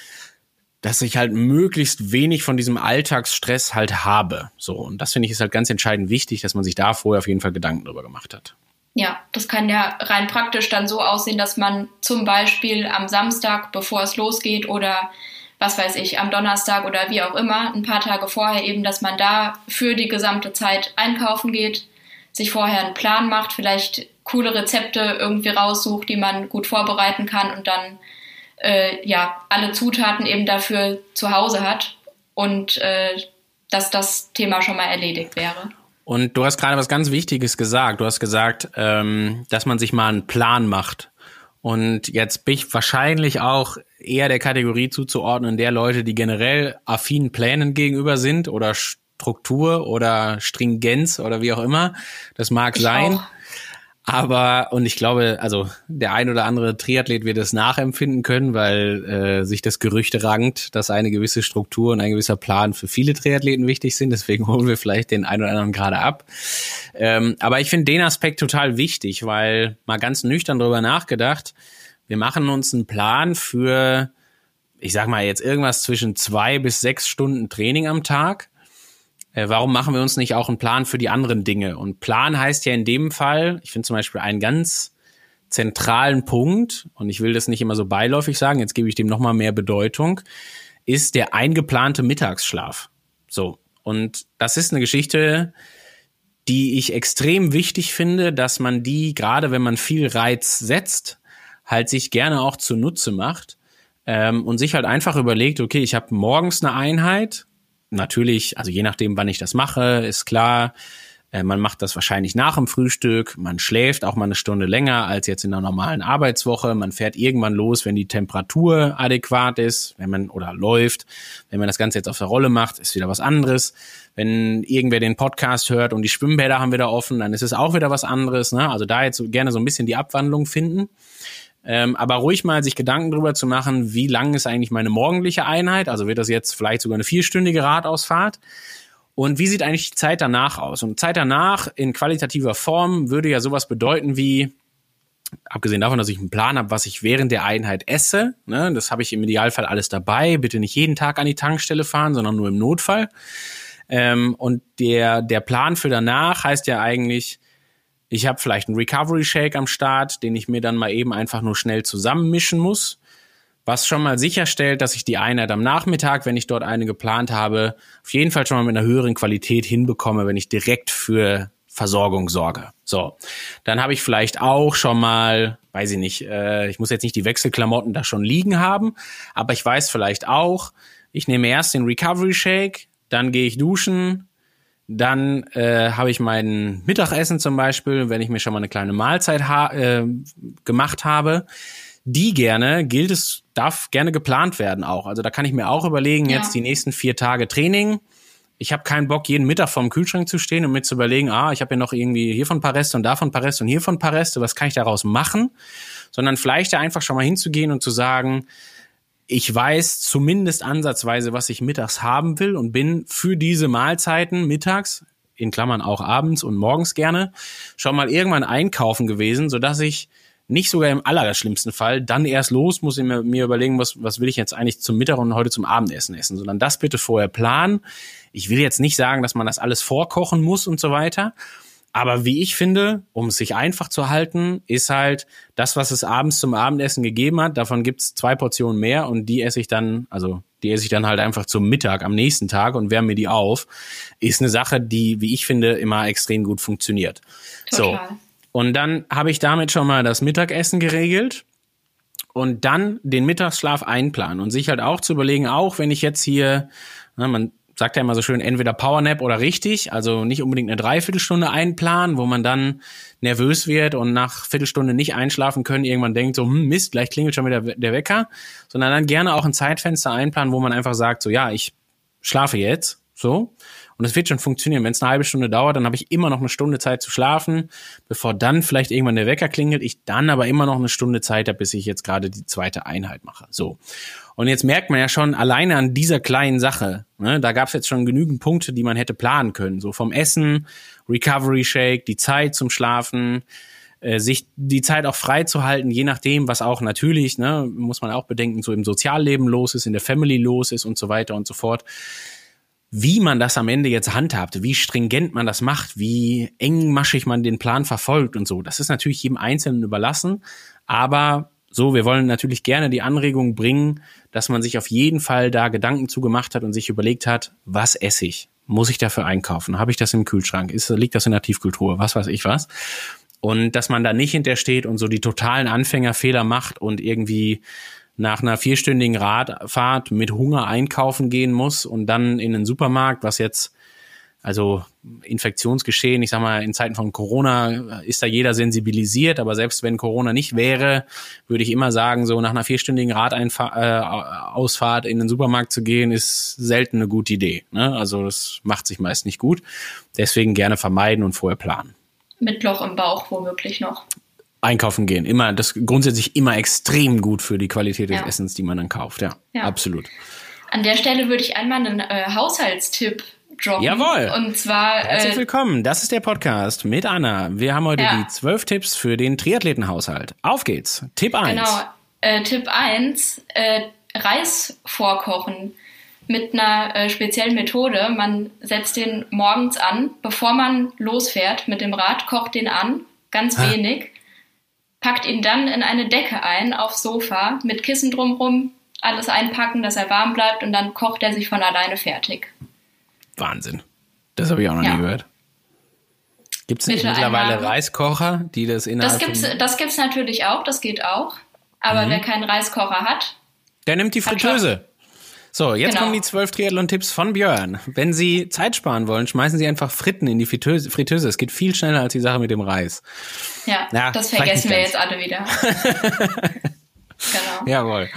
dass ich halt möglichst wenig von diesem Alltagsstress halt habe. So. Und das finde ich ist halt ganz entscheidend wichtig, dass man sich da vorher auf jeden Fall Gedanken drüber gemacht hat. Ja, das kann ja rein praktisch dann so aussehen, dass man zum Beispiel am Samstag, bevor es losgeht oder was weiß ich, am Donnerstag oder wie auch immer, ein paar Tage vorher eben, dass man da für die gesamte Zeit einkaufen geht, sich vorher einen Plan macht, vielleicht coole Rezepte irgendwie raussucht, die man gut vorbereiten kann und dann äh, ja alle Zutaten eben dafür zu Hause hat und äh, dass das Thema schon mal erledigt wäre. Und du hast gerade was ganz Wichtiges gesagt. Du hast gesagt, ähm, dass man sich mal einen Plan macht. Und jetzt bin ich wahrscheinlich auch eher der Kategorie zuzuordnen, der Leute, die generell affinen Plänen gegenüber sind oder Struktur oder Stringenz oder wie auch immer. Das mag ich sein. Auch. Aber, und ich glaube, also der ein oder andere Triathlet wird es nachempfinden können, weil äh, sich das Gerücht rankt, dass eine gewisse Struktur und ein gewisser Plan für viele Triathleten wichtig sind. Deswegen [LAUGHS] holen wir vielleicht den einen oder anderen gerade ab. Ähm, aber ich finde den Aspekt total wichtig, weil mal ganz nüchtern drüber nachgedacht, wir machen uns einen Plan für, ich sag mal jetzt irgendwas zwischen zwei bis sechs Stunden Training am Tag äh, warum machen wir uns nicht auch einen Plan für die anderen Dinge? Und Plan heißt ja in dem Fall, ich finde zum Beispiel einen ganz zentralen Punkt, und ich will das nicht immer so beiläufig sagen, jetzt gebe ich dem nochmal mehr Bedeutung, ist der eingeplante Mittagsschlaf. So. Und das ist eine Geschichte, die ich extrem wichtig finde, dass man die, gerade wenn man viel Reiz setzt, halt sich gerne auch zunutze macht ähm, und sich halt einfach überlegt, okay, ich habe morgens eine Einheit, natürlich, also je nachdem, wann ich das mache, ist klar, äh, man macht das wahrscheinlich nach dem Frühstück, man schläft auch mal eine Stunde länger als jetzt in einer normalen Arbeitswoche, man fährt irgendwann los, wenn die Temperatur adäquat ist, wenn man oder läuft, wenn man das Ganze jetzt auf der Rolle macht, ist wieder was anderes. Wenn irgendwer den Podcast hört und die Schwimmbäder haben wieder offen, dann ist es auch wieder was anderes. Ne? Also da jetzt gerne so ein bisschen die Abwandlung finden. Ähm, aber ruhig mal sich Gedanken darüber zu machen, wie lang ist eigentlich meine morgendliche Einheit? Also wird das jetzt vielleicht sogar eine vierstündige Radausfahrt? Und wie sieht eigentlich die Zeit danach aus? Und Zeit danach in qualitativer Form würde ja sowas bedeuten wie, abgesehen davon, dass ich einen Plan habe, was ich während der Einheit esse, ne, das habe ich im Idealfall alles dabei, bitte nicht jeden Tag an die Tankstelle fahren, sondern nur im Notfall. Ähm, und der, der Plan für danach heißt ja eigentlich, ich habe vielleicht einen Recovery Shake am Start, den ich mir dann mal eben einfach nur schnell zusammenmischen muss, was schon mal sicherstellt, dass ich die Einheit am Nachmittag, wenn ich dort eine geplant habe, auf jeden Fall schon mal mit einer höheren Qualität hinbekomme, wenn ich direkt für Versorgung sorge. So, dann habe ich vielleicht auch schon mal, weiß ich nicht, äh, ich muss jetzt nicht die Wechselklamotten da schon liegen haben, aber ich weiß vielleicht auch, ich nehme erst den Recovery Shake, dann gehe ich duschen, dann äh, habe ich mein Mittagessen zum Beispiel, wenn ich mir schon mal eine kleine Mahlzeit ha äh, gemacht habe. Die gerne, gilt es, darf gerne geplant werden auch. Also da kann ich mir auch überlegen, ja. jetzt die nächsten vier Tage Training. Ich habe keinen Bock, jeden Mittag vorm Kühlschrank zu stehen und mir zu überlegen, ah, ich habe ja noch irgendwie hiervon ein paar Reste und davon ein paar Reste und hiervon ein paar Reste, was kann ich daraus machen? Sondern vielleicht da einfach schon mal hinzugehen und zu sagen, ich weiß zumindest ansatzweise, was ich mittags haben will und bin für diese Mahlzeiten mittags, in Klammern auch abends und morgens gerne, schon mal irgendwann einkaufen gewesen, so dass ich nicht sogar im allerschlimmsten Fall dann erst los muss ich mir, mir überlegen, was, was will ich jetzt eigentlich zum Mittag und heute zum Abendessen essen, sondern das bitte vorher planen. Ich will jetzt nicht sagen, dass man das alles vorkochen muss und so weiter, aber wie ich finde, um es sich einfach zu halten, ist halt das, was es abends zum Abendessen gegeben hat, davon gibt's zwei Portionen mehr und die esse ich dann, also die esse ich dann halt einfach zum Mittag am nächsten Tag und wärme mir die auf, ist eine Sache, die, wie ich finde, immer extrem gut funktioniert. Total. So. Und dann habe ich damit schon mal das Mittagessen geregelt und dann den Mittagsschlaf einplanen und sich halt auch zu überlegen, auch wenn ich jetzt hier, na, man sagt ja immer so schön, entweder Powernap oder richtig, also nicht unbedingt eine Dreiviertelstunde einplanen, wo man dann nervös wird und nach Viertelstunde nicht einschlafen können, irgendwann denkt so, hm, Mist, gleich klingelt schon wieder der Wecker, sondern dann gerne auch ein Zeitfenster einplanen, wo man einfach sagt, so ja, ich schlafe jetzt, so. Und es wird schon funktionieren. Wenn es eine halbe Stunde dauert, dann habe ich immer noch eine Stunde Zeit zu schlafen, bevor dann vielleicht irgendwann der Wecker klingelt. Ich dann aber immer noch eine Stunde Zeit habe, bis ich jetzt gerade die zweite Einheit mache. So. Und jetzt merkt man ja schon alleine an dieser kleinen Sache, ne, da gab es jetzt schon genügend Punkte, die man hätte planen können. So vom Essen, Recovery Shake, die Zeit zum Schlafen, äh, sich die Zeit auch frei zu halten, je nachdem, was auch natürlich, ne, muss man auch bedenken, so im Sozialleben los ist, in der Family los ist und so weiter und so fort. Wie man das am Ende jetzt handhabt, wie stringent man das macht, wie engmaschig man den Plan verfolgt und so, das ist natürlich jedem Einzelnen überlassen. Aber So, wir wollen natürlich gerne die Anregung bringen, dass man sich auf jeden Fall da Gedanken zugemacht hat und sich überlegt hat, was esse ich? Muss ich dafür einkaufen? Habe ich das im Kühlschrank? Ist, liegt das in der Tiefkultur? Was weiß ich was? Und dass man da nicht hintersteht und so die totalen Anfängerfehler macht und irgendwie nach einer vierstündigen Radfahrt mit Hunger einkaufen gehen muss und dann in den Supermarkt, was jetzt also Infektionsgeschehen, ich sag mal, in Zeiten von Corona ist da jeder sensibilisiert, aber selbst wenn Corona nicht wäre, würde ich immer sagen, so nach einer vierstündigen Radausfahrt in den Supermarkt zu gehen, ist selten eine gute Idee. Ne? Also das macht sich meist nicht gut. Deswegen gerne vermeiden und vorher planen. Mit Loch im Bauch womöglich noch. Einkaufen gehen, immer, das grundsätzlich immer extrem gut für die Qualität des ja. Essens, die man dann kauft. Ja, ja, absolut. An der Stelle würde ich einmal einen äh, Haushaltstipp droppen. Jawohl. Und zwar. Herzlich äh, willkommen. Das ist der Podcast mit Anna. Wir haben heute ja. die zwölf Tipps für den Triathletenhaushalt. Auf geht's. Tipp 1. Genau. Äh, Tipp 1. Äh, Reis vorkochen. Mit einer äh, speziellen Methode. Man setzt den morgens an, bevor man losfährt mit dem Rad, kocht den an, ganz ah. wenig, packt ihn dann in eine Decke ein, aufs Sofa, mit Kissen drumrum, alles einpacken, dass er warm bleibt und dann kocht er sich von alleine fertig. Wahnsinn. Das habe ich auch noch ja. nie gehört. Gibt es nicht mittlerweile einmal. Reiskocher, die das innerhalb Das gibt's, das gibt's natürlich auch, das geht auch. Aber mhm. wer keinen Reiskocher hat, der nimmt die Fritteuse. So, jetzt genau. kommen die zwölf Triathlon-Tipps von Björn. Wenn Sie Zeit sparen wollen, schmeißen Sie einfach Fritten in die Fritteuse. Fritteuse. Es geht viel schneller als die Sache mit dem Reis. Ja, ja das vergessen wir jetzt alle wieder. [LAUGHS] genau. Jawohl.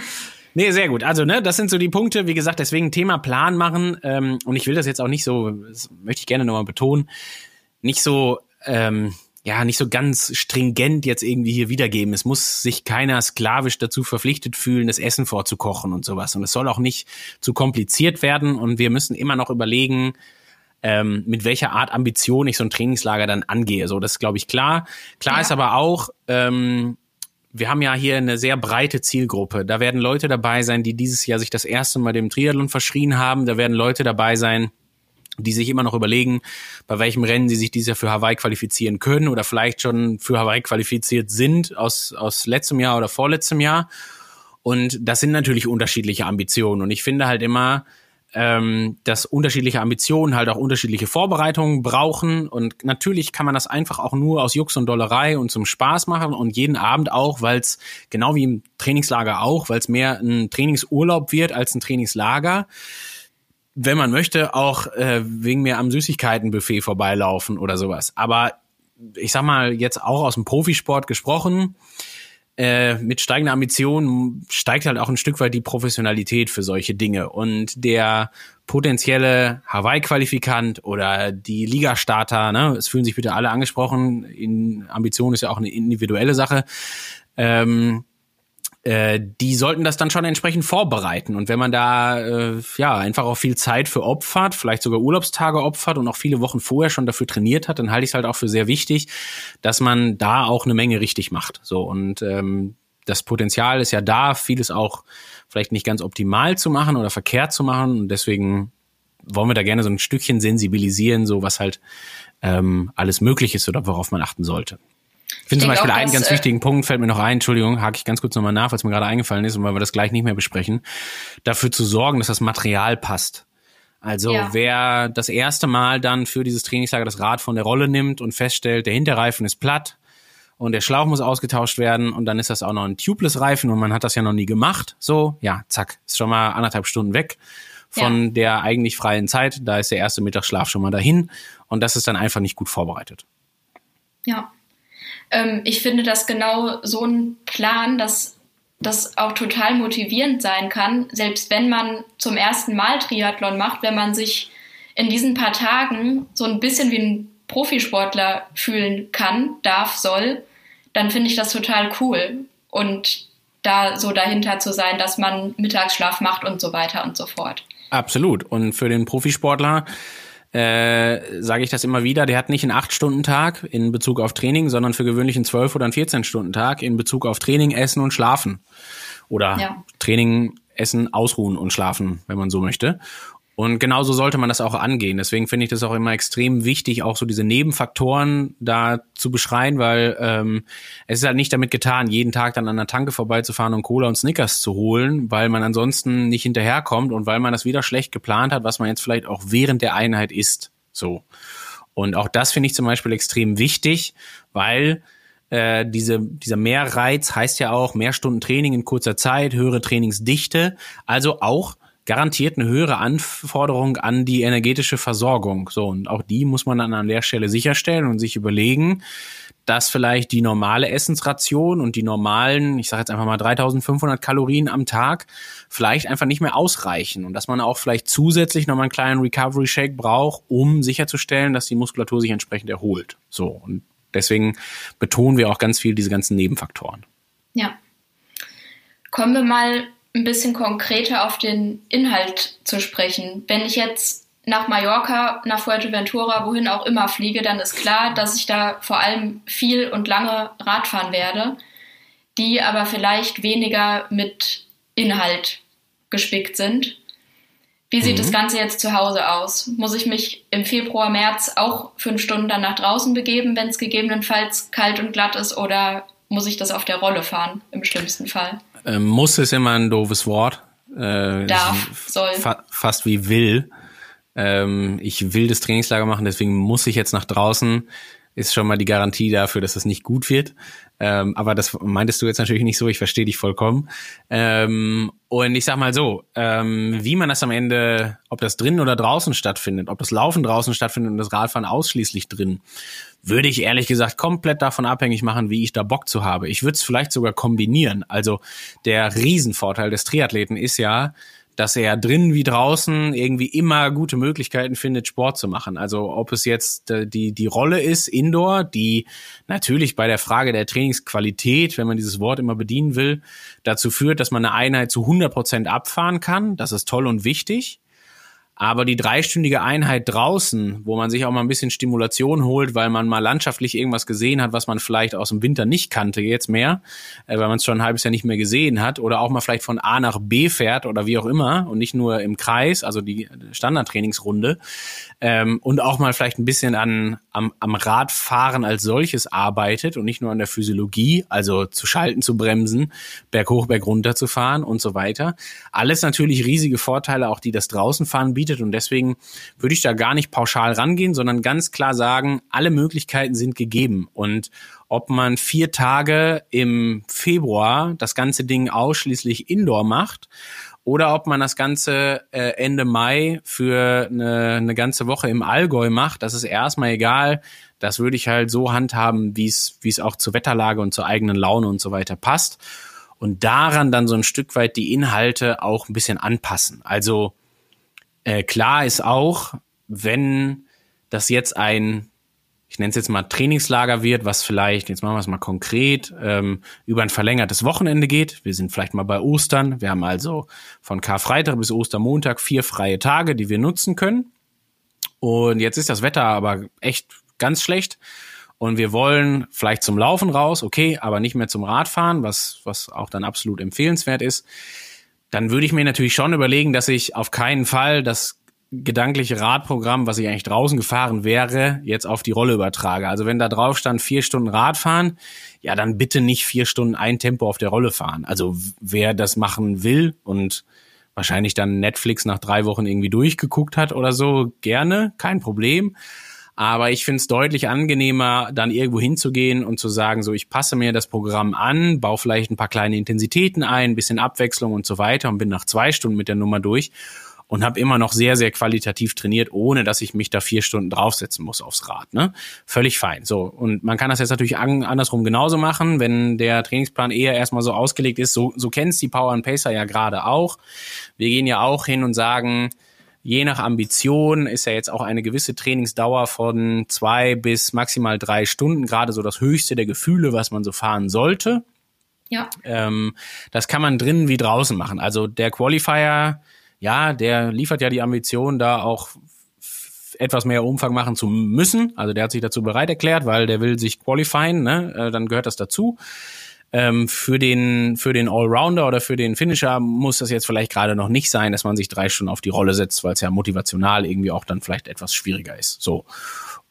Nee, sehr gut. Also, ne, das sind so die Punkte. Wie gesagt, deswegen Thema Plan machen. Ähm, und ich will das jetzt auch nicht so, das möchte ich gerne nochmal betonen, nicht so, ähm, ja, nicht so ganz stringent jetzt irgendwie hier wiedergeben. Es muss sich keiner sklavisch dazu verpflichtet fühlen, das Essen vorzukochen und sowas. Und es soll auch nicht zu kompliziert werden. Und wir müssen immer noch überlegen, ähm, mit welcher Art Ambition ich so ein Trainingslager dann angehe. So, das ist, glaube ich, klar. Klar ja. ist aber auch, ähm, wir haben ja hier eine sehr breite Zielgruppe. Da werden Leute dabei sein, die dieses Jahr sich das erste Mal dem Triathlon verschrien haben. Da werden Leute dabei sein, die sich immer noch überlegen, bei welchem Rennen sie sich dieses Jahr für Hawaii qualifizieren können oder vielleicht schon für Hawaii qualifiziert sind aus, aus letztem Jahr oder vorletztem Jahr. Und das sind natürlich unterschiedliche Ambitionen. Und ich finde halt immer, ähm, dass unterschiedliche Ambitionen halt auch unterschiedliche Vorbereitungen brauchen. Und natürlich kann man das einfach auch nur aus Jux und Dollerei und zum Spaß machen und jeden Abend auch, weil es genau wie im Trainingslager auch, weil es mehr ein Trainingsurlaub wird als ein Trainingslager. Wenn man möchte, auch äh, wegen mir am Süßigkeitenbuffet vorbeilaufen oder sowas. Aber ich sag mal, jetzt auch aus dem Profisport gesprochen, äh, mit steigender Ambition steigt halt auch ein Stück weit die Professionalität für solche Dinge. Und der potenzielle Hawaii-Qualifikant oder die Ligastarter, ne, es fühlen sich bitte alle angesprochen, in Ambition ist ja auch eine individuelle Sache, ähm, äh, die sollten das dann schon entsprechend vorbereiten. Und wenn man da äh, ja einfach auch viel Zeit für opfert, vielleicht sogar Urlaubstage opfert und auch viele Wochen vorher schon dafür trainiert hat, dann halte ich es halt auch für sehr wichtig, dass man da auch eine Menge richtig macht. So und ähm, das Potenzial ist ja da, vieles auch vielleicht nicht ganz optimal zu machen oder verkehrt zu machen. Und deswegen wollen wir da gerne so ein Stückchen sensibilisieren, so was halt ähm, alles möglich ist oder worauf man achten sollte. Ich finde zum Beispiel auch, einen ganz äh, wichtigen Punkt, fällt mir noch ein, Entschuldigung, hake ich ganz kurz nochmal nach, was mir gerade eingefallen ist und weil wir das gleich nicht mehr besprechen, dafür zu sorgen, dass das Material passt. Also ja. wer das erste Mal dann für dieses Trainingslager das Rad von der Rolle nimmt und feststellt, der Hinterreifen ist platt und der Schlauch muss ausgetauscht werden und dann ist das auch noch ein Tubeless-Reifen und man hat das ja noch nie gemacht, so, ja, zack, ist schon mal anderthalb Stunden weg von ja. der eigentlich freien Zeit. Da ist der erste Mittagsschlaf schon mal dahin und das ist dann einfach nicht gut vorbereitet. Ja, ähm, ich finde das genau so ein Plan, dass das auch total motivierend sein kann, selbst wenn man zum ersten Mal Triathlon macht, wenn man sich in diesen paar Tagen so ein bisschen wie ein Profisportler fühlen kann, darf, soll, dann finde ich das total cool. Und da so dahinter zu sein, dass man Mittagsschlaf macht und so weiter und so fort. Absolut. Und für den Profisportler äh, sage ich das immer wieder, der hat nicht einen 8-Stunden-Tag in Bezug auf Training, sondern für gewöhnlich einen 12- oder einen 14-Stunden-Tag in Bezug auf Training, Essen und Schlafen. Oder ja. Training, Essen, Ausruhen und Schlafen, wenn man so möchte. Und genauso sollte man das auch angehen. Deswegen finde ich das auch immer extrem wichtig, auch so diese Nebenfaktoren da zu beschreien, weil ähm, es ist halt nicht damit getan, jeden Tag dann an der Tanke vorbeizufahren und Cola und Snickers zu holen, weil man ansonsten nicht hinterherkommt und weil man das wieder schlecht geplant hat, was man jetzt vielleicht auch während der Einheit isst. So. Und auch das finde ich zum Beispiel extrem wichtig, weil äh, diese, dieser Mehrreiz heißt ja auch mehr Stunden Training in kurzer Zeit, höhere Trainingsdichte, also auch garantiert eine höhere Anforderung an die energetische Versorgung. So, und auch die muss man dann an der Stelle sicherstellen und sich überlegen, dass vielleicht die normale Essensration und die normalen, ich sage jetzt einfach mal 3500 Kalorien am Tag, vielleicht einfach nicht mehr ausreichen und dass man auch vielleicht zusätzlich nochmal einen kleinen Recovery Shake braucht, um sicherzustellen, dass die Muskulatur sich entsprechend erholt. So, und deswegen betonen wir auch ganz viel diese ganzen Nebenfaktoren. Ja. Kommen wir mal ein bisschen konkreter auf den Inhalt zu sprechen. Wenn ich jetzt nach Mallorca, nach Fuerteventura, wohin auch immer fliege, dann ist klar, dass ich da vor allem viel und lange Radfahren werde, die aber vielleicht weniger mit Inhalt gespickt sind. Wie sieht mhm. das Ganze jetzt zu Hause aus? Muss ich mich im Februar, März auch fünf Stunden dann nach draußen begeben, wenn es gegebenenfalls kalt und glatt ist, oder muss ich das auf der Rolle fahren, im schlimmsten Fall? Ähm, muss ist immer ein doofes Wort. Äh, Darf, soll. Fa fast wie will. Ähm, ich will das Trainingslager machen, deswegen muss ich jetzt nach draußen. Ist schon mal die Garantie dafür, dass es nicht gut wird. Ähm, aber das meintest du jetzt natürlich nicht so, ich verstehe dich vollkommen. Ähm, und ich sag mal so, ähm, wie man das am Ende, ob das drinnen oder draußen stattfindet, ob das Laufen draußen stattfindet und das Radfahren ausschließlich drin, würde ich ehrlich gesagt komplett davon abhängig machen, wie ich da Bock zu habe. Ich würde es vielleicht sogar kombinieren. Also der Riesenvorteil des Triathleten ist ja, dass er drinnen wie draußen irgendwie immer gute Möglichkeiten findet, Sport zu machen. Also ob es jetzt äh, die, die Rolle ist, Indoor, die natürlich bei der Frage der Trainingsqualität, wenn man dieses Wort immer bedienen will, dazu führt, dass man eine Einheit zu 100 Prozent abfahren kann. Das ist toll und wichtig. Aber die dreistündige Einheit draußen, wo man sich auch mal ein bisschen Stimulation holt, weil man mal landschaftlich irgendwas gesehen hat, was man vielleicht aus dem Winter nicht kannte, jetzt mehr, äh, weil man es schon ein halbes Jahr nicht mehr gesehen hat, oder auch mal vielleicht von A nach B fährt oder wie auch immer und nicht nur im Kreis, also die Standardtrainingsrunde, ähm, und auch mal vielleicht ein bisschen an, am, am Radfahren als solches arbeitet und nicht nur an der Physiologie, also zu schalten, zu bremsen, berghoch, bergunter zu fahren und so weiter. Alles natürlich riesige Vorteile, auch die das Draußenfahren bietet bietet. Und deswegen würde ich da gar nicht pauschal rangehen, sondern ganz klar sagen, alle Möglichkeiten sind gegeben. Und ob man vier Tage im Februar das ganze Ding ausschließlich indoor macht oder ob man das Ganze äh, Ende Mai für eine, eine ganze Woche im Allgäu macht, das ist erstmal egal. Das würde ich halt so handhaben, wie es wie es auch zur Wetterlage und zur eigenen Laune und so weiter passt. Und daran dann so ein Stück weit die Inhalte auch ein bisschen anpassen. Also äh, klar ist auch, wenn das jetzt ein, ich nenne es jetzt mal Trainingslager wird, was vielleicht, jetzt machen wir es mal konkret, ähm, über ein verlängertes Wochenende geht. Wir sind vielleicht mal bei Ostern. Wir haben also von Karfreitag bis Ostermontag vier freie Tage, die wir nutzen können. Und jetzt ist das Wetter aber echt ganz schlecht. Und wir wollen vielleicht zum Laufen raus, okay, aber nicht mehr zum Radfahren, was, was auch dann absolut empfehlenswert ist dann würde ich mir natürlich schon überlegen, dass ich auf keinen Fall das gedankliche Radprogramm, was ich eigentlich draußen gefahren wäre, jetzt auf die Rolle übertrage. Also wenn da drauf stand, vier Stunden Radfahren, ja, dann bitte nicht vier Stunden ein Tempo auf der Rolle fahren. Also wer das machen will und wahrscheinlich dann Netflix nach drei Wochen irgendwie durchgeguckt hat oder so, gerne, kein Problem. Aber ich finde es deutlich angenehmer, dann irgendwo hinzugehen und zu sagen, so ich passe mir das Programm an, baue vielleicht ein paar kleine Intensitäten ein, bisschen Abwechslung und so weiter und bin nach zwei Stunden mit der Nummer durch und habe immer noch sehr, sehr qualitativ trainiert, ohne dass ich mich da vier Stunden draufsetzen muss aufs Rad. Ne? Völlig fein. So, und man kann das jetzt natürlich an, andersrum genauso machen, wenn der Trainingsplan eher erstmal so ausgelegt ist. So, so kennst die Power and Pacer ja gerade auch. Wir gehen ja auch hin und sagen, Je nach Ambition ist ja jetzt auch eine gewisse Trainingsdauer von zwei bis maximal drei Stunden, gerade so das höchste der Gefühle, was man so fahren sollte. Ja. Ähm, das kann man drinnen wie draußen machen. Also der Qualifier, ja, der liefert ja die Ambition, da auch etwas mehr Umfang machen zu müssen. Also der hat sich dazu bereit erklärt, weil der will sich qualifieren, ne? Äh, dann gehört das dazu. Ähm, für den, für den Allrounder oder für den Finisher muss das jetzt vielleicht gerade noch nicht sein, dass man sich drei Stunden auf die Rolle setzt, weil es ja motivational irgendwie auch dann vielleicht etwas schwieriger ist. So.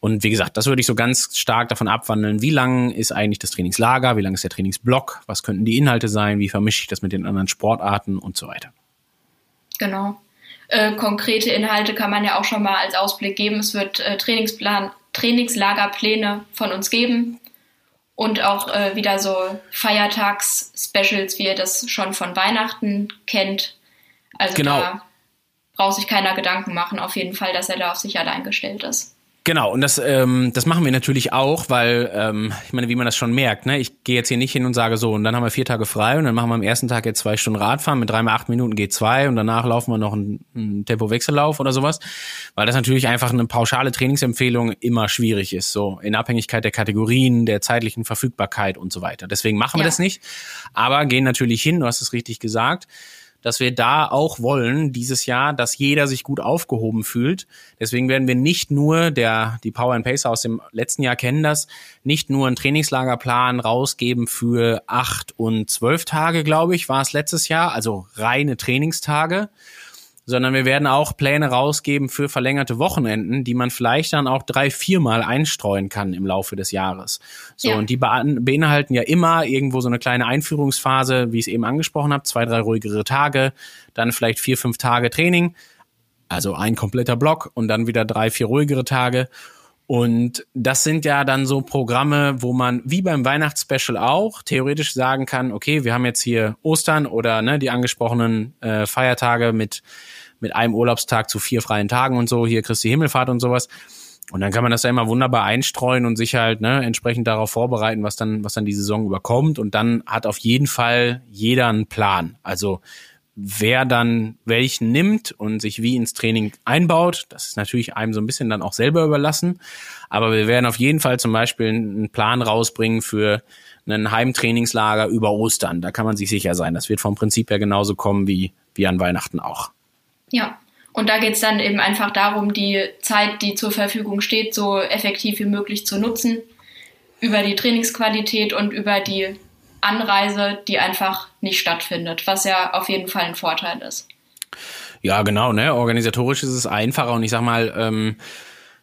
Und wie gesagt, das würde ich so ganz stark davon abwandeln, wie lang ist eigentlich das Trainingslager, wie lang ist der Trainingsblock, was könnten die Inhalte sein, wie vermische ich das mit den anderen Sportarten und so weiter. Genau. Äh, konkrete Inhalte kann man ja auch schon mal als Ausblick geben. Es wird äh, Trainingsplan, Trainingslagerpläne von uns geben und auch äh, wieder so Feiertags-Specials, wie ihr das schon von Weihnachten kennt. Also genau. da braucht sich keiner Gedanken machen, auf jeden Fall, dass er da auf sich allein gestellt ist. Genau, und das, ähm, das machen wir natürlich auch, weil, ähm, ich meine, wie man das schon merkt, ne, ich gehe jetzt hier nicht hin und sage so, und dann haben wir vier Tage frei und dann machen wir am ersten Tag jetzt zwei Stunden Radfahren mit dreimal acht Minuten G2 und danach laufen wir noch einen, einen Tempowechsellauf oder sowas, weil das natürlich einfach eine pauschale Trainingsempfehlung immer schwierig ist, so in Abhängigkeit der Kategorien, der zeitlichen Verfügbarkeit und so weiter. Deswegen machen wir ja. das nicht, aber gehen natürlich hin, du hast es richtig gesagt dass wir da auch wollen dieses Jahr, dass jeder sich gut aufgehoben fühlt. Deswegen werden wir nicht nur der die Power and Pacer aus dem letzten Jahr kennen das, nicht nur einen Trainingslagerplan rausgeben für acht und zwölf Tage, glaube ich, war es letztes Jahr, also reine Trainingstage, sondern wir werden auch Pläne rausgeben für verlängerte Wochenenden, die man vielleicht dann auch drei, viermal einstreuen kann im Laufe des Jahres. So, ja. und die beinhalten ja immer irgendwo so eine kleine Einführungsphase, wie ich es eben angesprochen habe, zwei, drei ruhigere Tage, dann vielleicht vier, fünf Tage Training, also ein kompletter Block und dann wieder drei, vier ruhigere Tage. Und das sind ja dann so Programme, wo man wie beim Weihnachtsspecial auch theoretisch sagen kann, okay, wir haben jetzt hier Ostern oder ne, die angesprochenen äh, Feiertage mit mit einem Urlaubstag zu vier freien Tagen und so, hier Christi Himmelfahrt und sowas. Und dann kann man das ja immer wunderbar einstreuen und sich halt ne, entsprechend darauf vorbereiten, was dann, was dann die Saison überkommt. Und dann hat auf jeden Fall jeder einen Plan. Also wer dann welchen nimmt und sich wie ins Training einbaut, das ist natürlich einem so ein bisschen dann auch selber überlassen. Aber wir werden auf jeden Fall zum Beispiel einen Plan rausbringen für ein Heimtrainingslager über Ostern. Da kann man sich sicher sein. Das wird vom Prinzip her genauso kommen wie, wie an Weihnachten auch. Ja, und da geht es dann eben einfach darum, die Zeit, die zur Verfügung steht, so effektiv wie möglich zu nutzen. Über die Trainingsqualität und über die Anreise, die einfach nicht stattfindet, was ja auf jeden Fall ein Vorteil ist. Ja, genau, ne? Organisatorisch ist es einfacher und ich sag mal, ähm,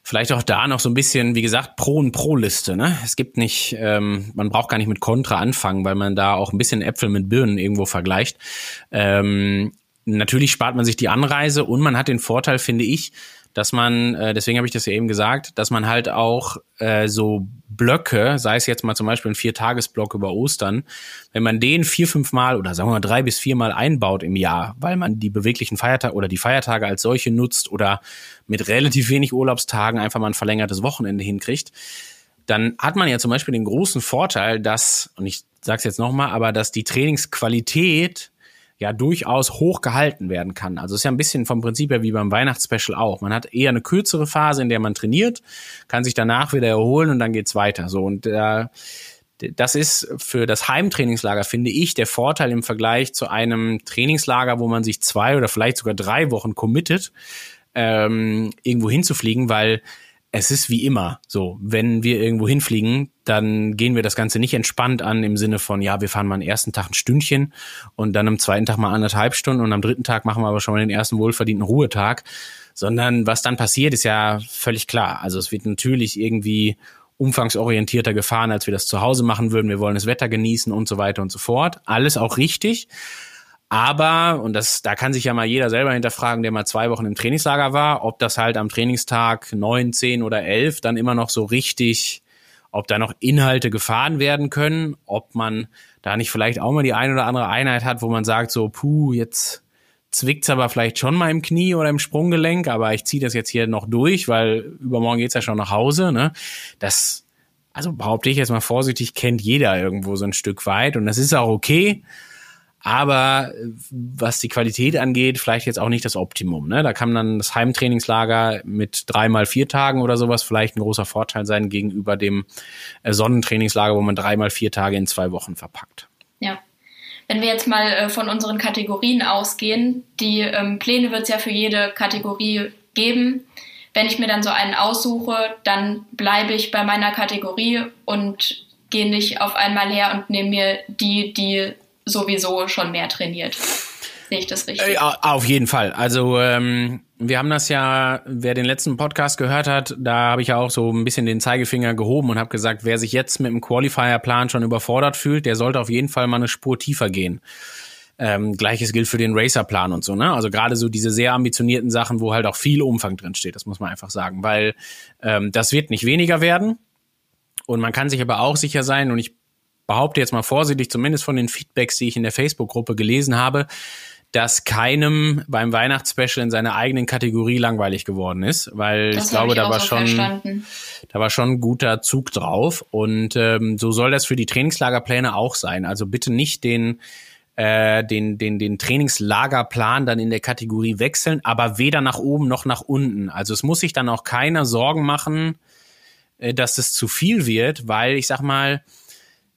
vielleicht auch da noch so ein bisschen, wie gesagt, Pro- und Pro-Liste. Ne? Es gibt nicht, ähm, man braucht gar nicht mit Contra anfangen, weil man da auch ein bisschen Äpfel mit Birnen irgendwo vergleicht. Ähm, natürlich spart man sich die Anreise und man hat den Vorteil, finde ich, dass man, äh, deswegen habe ich das ja eben gesagt, dass man halt auch äh, so Blöcke, sei es jetzt mal zum Beispiel ein Viertagesblock über Ostern, wenn man den vier, fünf Mal oder sagen wir mal drei bis vier Mal einbaut im Jahr, weil man die beweglichen Feiertage oder die Feiertage als solche nutzt oder mit relativ wenig Urlaubstagen einfach mal ein verlängertes Wochenende hinkriegt, dann hat man ja zum Beispiel den großen Vorteil, dass, und ich sage es jetzt nochmal, aber dass die Trainingsqualität ja durchaus hoch gehalten werden kann. Also es ist ja ein bisschen vom Prinzip her wie beim Weihnachtsspecial auch. Man hat eher eine kürzere Phase, in der man trainiert, kann sich danach wieder erholen und dann geht's weiter. So und äh, das ist für das Heimtrainingslager, finde ich, der Vorteil im Vergleich zu einem Trainingslager, wo man sich zwei oder vielleicht sogar drei Wochen committet, ähm, irgendwo hinzufliegen, weil es ist wie immer so, wenn wir irgendwo hinfliegen, dann gehen wir das Ganze nicht entspannt an im Sinne von, ja, wir fahren mal am ersten Tag ein Stündchen und dann am zweiten Tag mal anderthalb Stunden und am dritten Tag machen wir aber schon mal den ersten wohlverdienten Ruhetag, sondern was dann passiert, ist ja völlig klar. Also es wird natürlich irgendwie umfangsorientierter gefahren, als wir das zu Hause machen würden. Wir wollen das Wetter genießen und so weiter und so fort. Alles auch richtig. Aber, und das, da kann sich ja mal jeder selber hinterfragen, der mal zwei Wochen im Trainingslager war, ob das halt am Trainingstag neun, zehn oder elf dann immer noch so richtig, ob da noch Inhalte gefahren werden können, ob man da nicht vielleicht auch mal die ein oder andere Einheit hat, wo man sagt so, puh, jetzt zwickt's aber vielleicht schon mal im Knie oder im Sprunggelenk, aber ich ziehe das jetzt hier noch durch, weil übermorgen geht's ja schon nach Hause. Ne? Das, also behaupte ich jetzt mal vorsichtig, kennt jeder irgendwo so ein Stück weit und das ist auch okay. Aber äh, was die Qualität angeht, vielleicht jetzt auch nicht das Optimum. Ne? Da kann dann das Heimtrainingslager mit dreimal vier Tagen oder sowas vielleicht ein großer Vorteil sein gegenüber dem äh, Sonnentrainingslager, wo man dreimal vier Tage in zwei Wochen verpackt. Ja. Wenn wir jetzt mal äh, von unseren Kategorien ausgehen, die ähm, Pläne wird es ja für jede Kategorie geben. Wenn ich mir dann so einen aussuche, dann bleibe ich bei meiner Kategorie und gehe nicht auf einmal her und nehme mir die, die sowieso schon mehr trainiert. Sehe ich das richtig? Ja, auf jeden Fall. Also ähm, wir haben das ja, wer den letzten Podcast gehört hat, da habe ich ja auch so ein bisschen den Zeigefinger gehoben und habe gesagt, wer sich jetzt mit dem Qualifier-Plan schon überfordert fühlt, der sollte auf jeden Fall mal eine Spur tiefer gehen. Ähm, Gleiches gilt für den Racer-Plan und so, ne? Also gerade so diese sehr ambitionierten Sachen, wo halt auch viel Umfang drin steht, das muss man einfach sagen, weil ähm, das wird nicht weniger werden. Und man kann sich aber auch sicher sein, und ich behaupte jetzt mal vorsichtig, zumindest von den Feedbacks, die ich in der Facebook-Gruppe gelesen habe, dass keinem beim Weihnachtsspecial in seiner eigenen Kategorie langweilig geworden ist, weil das ich glaube, ich da war so schon, verstanden. da war schon ein guter Zug drauf und ähm, so soll das für die Trainingslagerpläne auch sein. Also bitte nicht den äh, den, den, den Trainingslagerplan dann in der Kategorie wechseln, aber weder nach oben noch nach unten. Also es muss sich dann auch keiner Sorgen machen, äh, dass es zu viel wird, weil ich sag mal,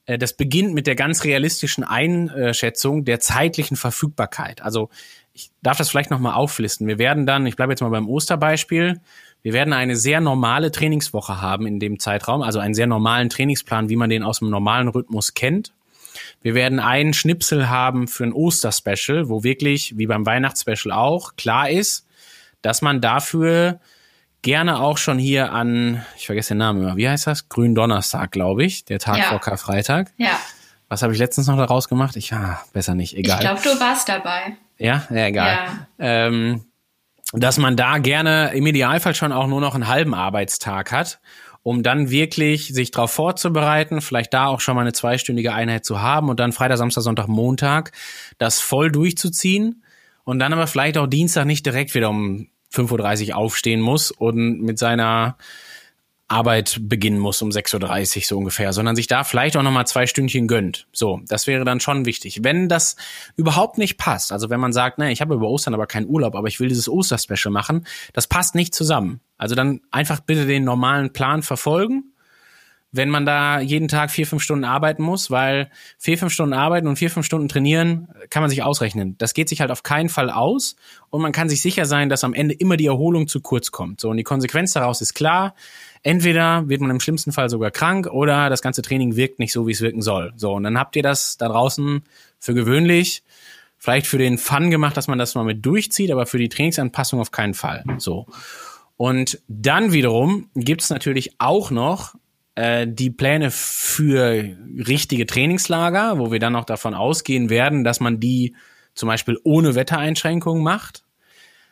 das beginnt mit der ganz realistischen Einschätzung der zeitlichen Verfügbarkeit. Also ich darf das vielleicht nochmal auflisten. Wir werden dann, ich bleibe jetzt mal beim Osterbeispiel, wir werden eine sehr normale Trainingswoche haben in dem Zeitraum, also einen sehr normalen Trainingsplan, wie man den aus dem normalen Rhythmus kennt. Wir werden einen Schnipsel haben für ein Osterspecial, wo wirklich, wie beim Weihnachtsspecial auch, klar ist, dass man dafür gerne auch schon hier an, ich vergesse den Namen immer, wie heißt das? Gründonnerstag, glaube ich, der Tag ja. vor Karfreitag. Ja. Was habe ich letztens noch daraus gemacht? Ich, ah, besser nicht, egal. Ich glaube, du warst dabei. Ja, ja egal. Ja. Ähm, dass man da gerne im Idealfall schon auch nur noch einen halben Arbeitstag hat um dann wirklich sich darauf vorzubereiten, vielleicht da auch schon mal eine zweistündige Einheit zu haben und dann Freitag, Samstag, Sonntag, Montag das voll durchzuziehen und dann aber vielleicht auch Dienstag nicht direkt wieder um 5.30 Uhr aufstehen muss und mit seiner Arbeit beginnen muss um 6.30 Uhr so ungefähr, sondern sich da vielleicht auch nochmal zwei Stündchen gönnt. So, das wäre dann schon wichtig. Wenn das überhaupt nicht passt, also wenn man sagt, ne, ich habe über Ostern aber keinen Urlaub, aber ich will dieses Osterspecial machen, das passt nicht zusammen. Also dann einfach bitte den normalen Plan verfolgen wenn man da jeden Tag vier, fünf Stunden arbeiten muss, weil vier, fünf Stunden arbeiten und vier, fünf Stunden trainieren, kann man sich ausrechnen. Das geht sich halt auf keinen Fall aus und man kann sich sicher sein, dass am Ende immer die Erholung zu kurz kommt. So, und die Konsequenz daraus ist klar. Entweder wird man im schlimmsten Fall sogar krank oder das ganze Training wirkt nicht so, wie es wirken soll. So, und dann habt ihr das da draußen für gewöhnlich vielleicht für den Fun gemacht, dass man das mal mit durchzieht, aber für die Trainingsanpassung auf keinen Fall. So. Und dann wiederum gibt's natürlich auch noch äh, die Pläne für richtige Trainingslager, wo wir dann auch davon ausgehen werden, dass man die zum Beispiel ohne Wettereinschränkungen macht.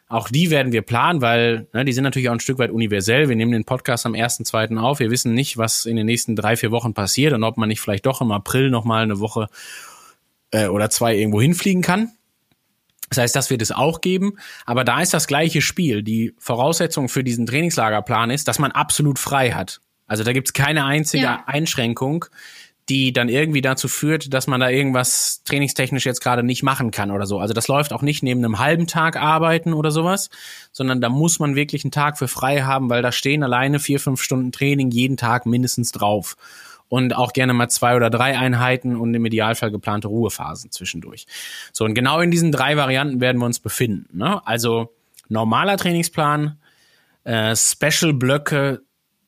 Auch die werden wir planen, weil ne, die sind natürlich auch ein Stück weit universell. Wir nehmen den Podcast am 1.2. auf. Wir wissen nicht, was in den nächsten drei, vier Wochen passiert und ob man nicht vielleicht doch im April nochmal eine Woche äh, oder zwei irgendwo hinfliegen kann. Das heißt, das wird es auch geben. Aber da ist das gleiche Spiel. Die Voraussetzung für diesen Trainingslagerplan ist, dass man absolut frei hat. Also da gibt's keine einzige ja. Einschränkung, die dann irgendwie dazu führt, dass man da irgendwas trainingstechnisch jetzt gerade nicht machen kann oder so. Also das läuft auch nicht neben einem halben Tag arbeiten oder sowas, sondern da muss man wirklich einen Tag für frei haben, weil da stehen alleine vier, fünf Stunden Training jeden Tag mindestens drauf. Und auch gerne mal zwei oder drei Einheiten und im Idealfall geplante Ruhephasen zwischendurch. So, und genau in diesen drei Varianten werden wir uns befinden. Ne? Also normaler Trainingsplan, äh, Special-Blöcke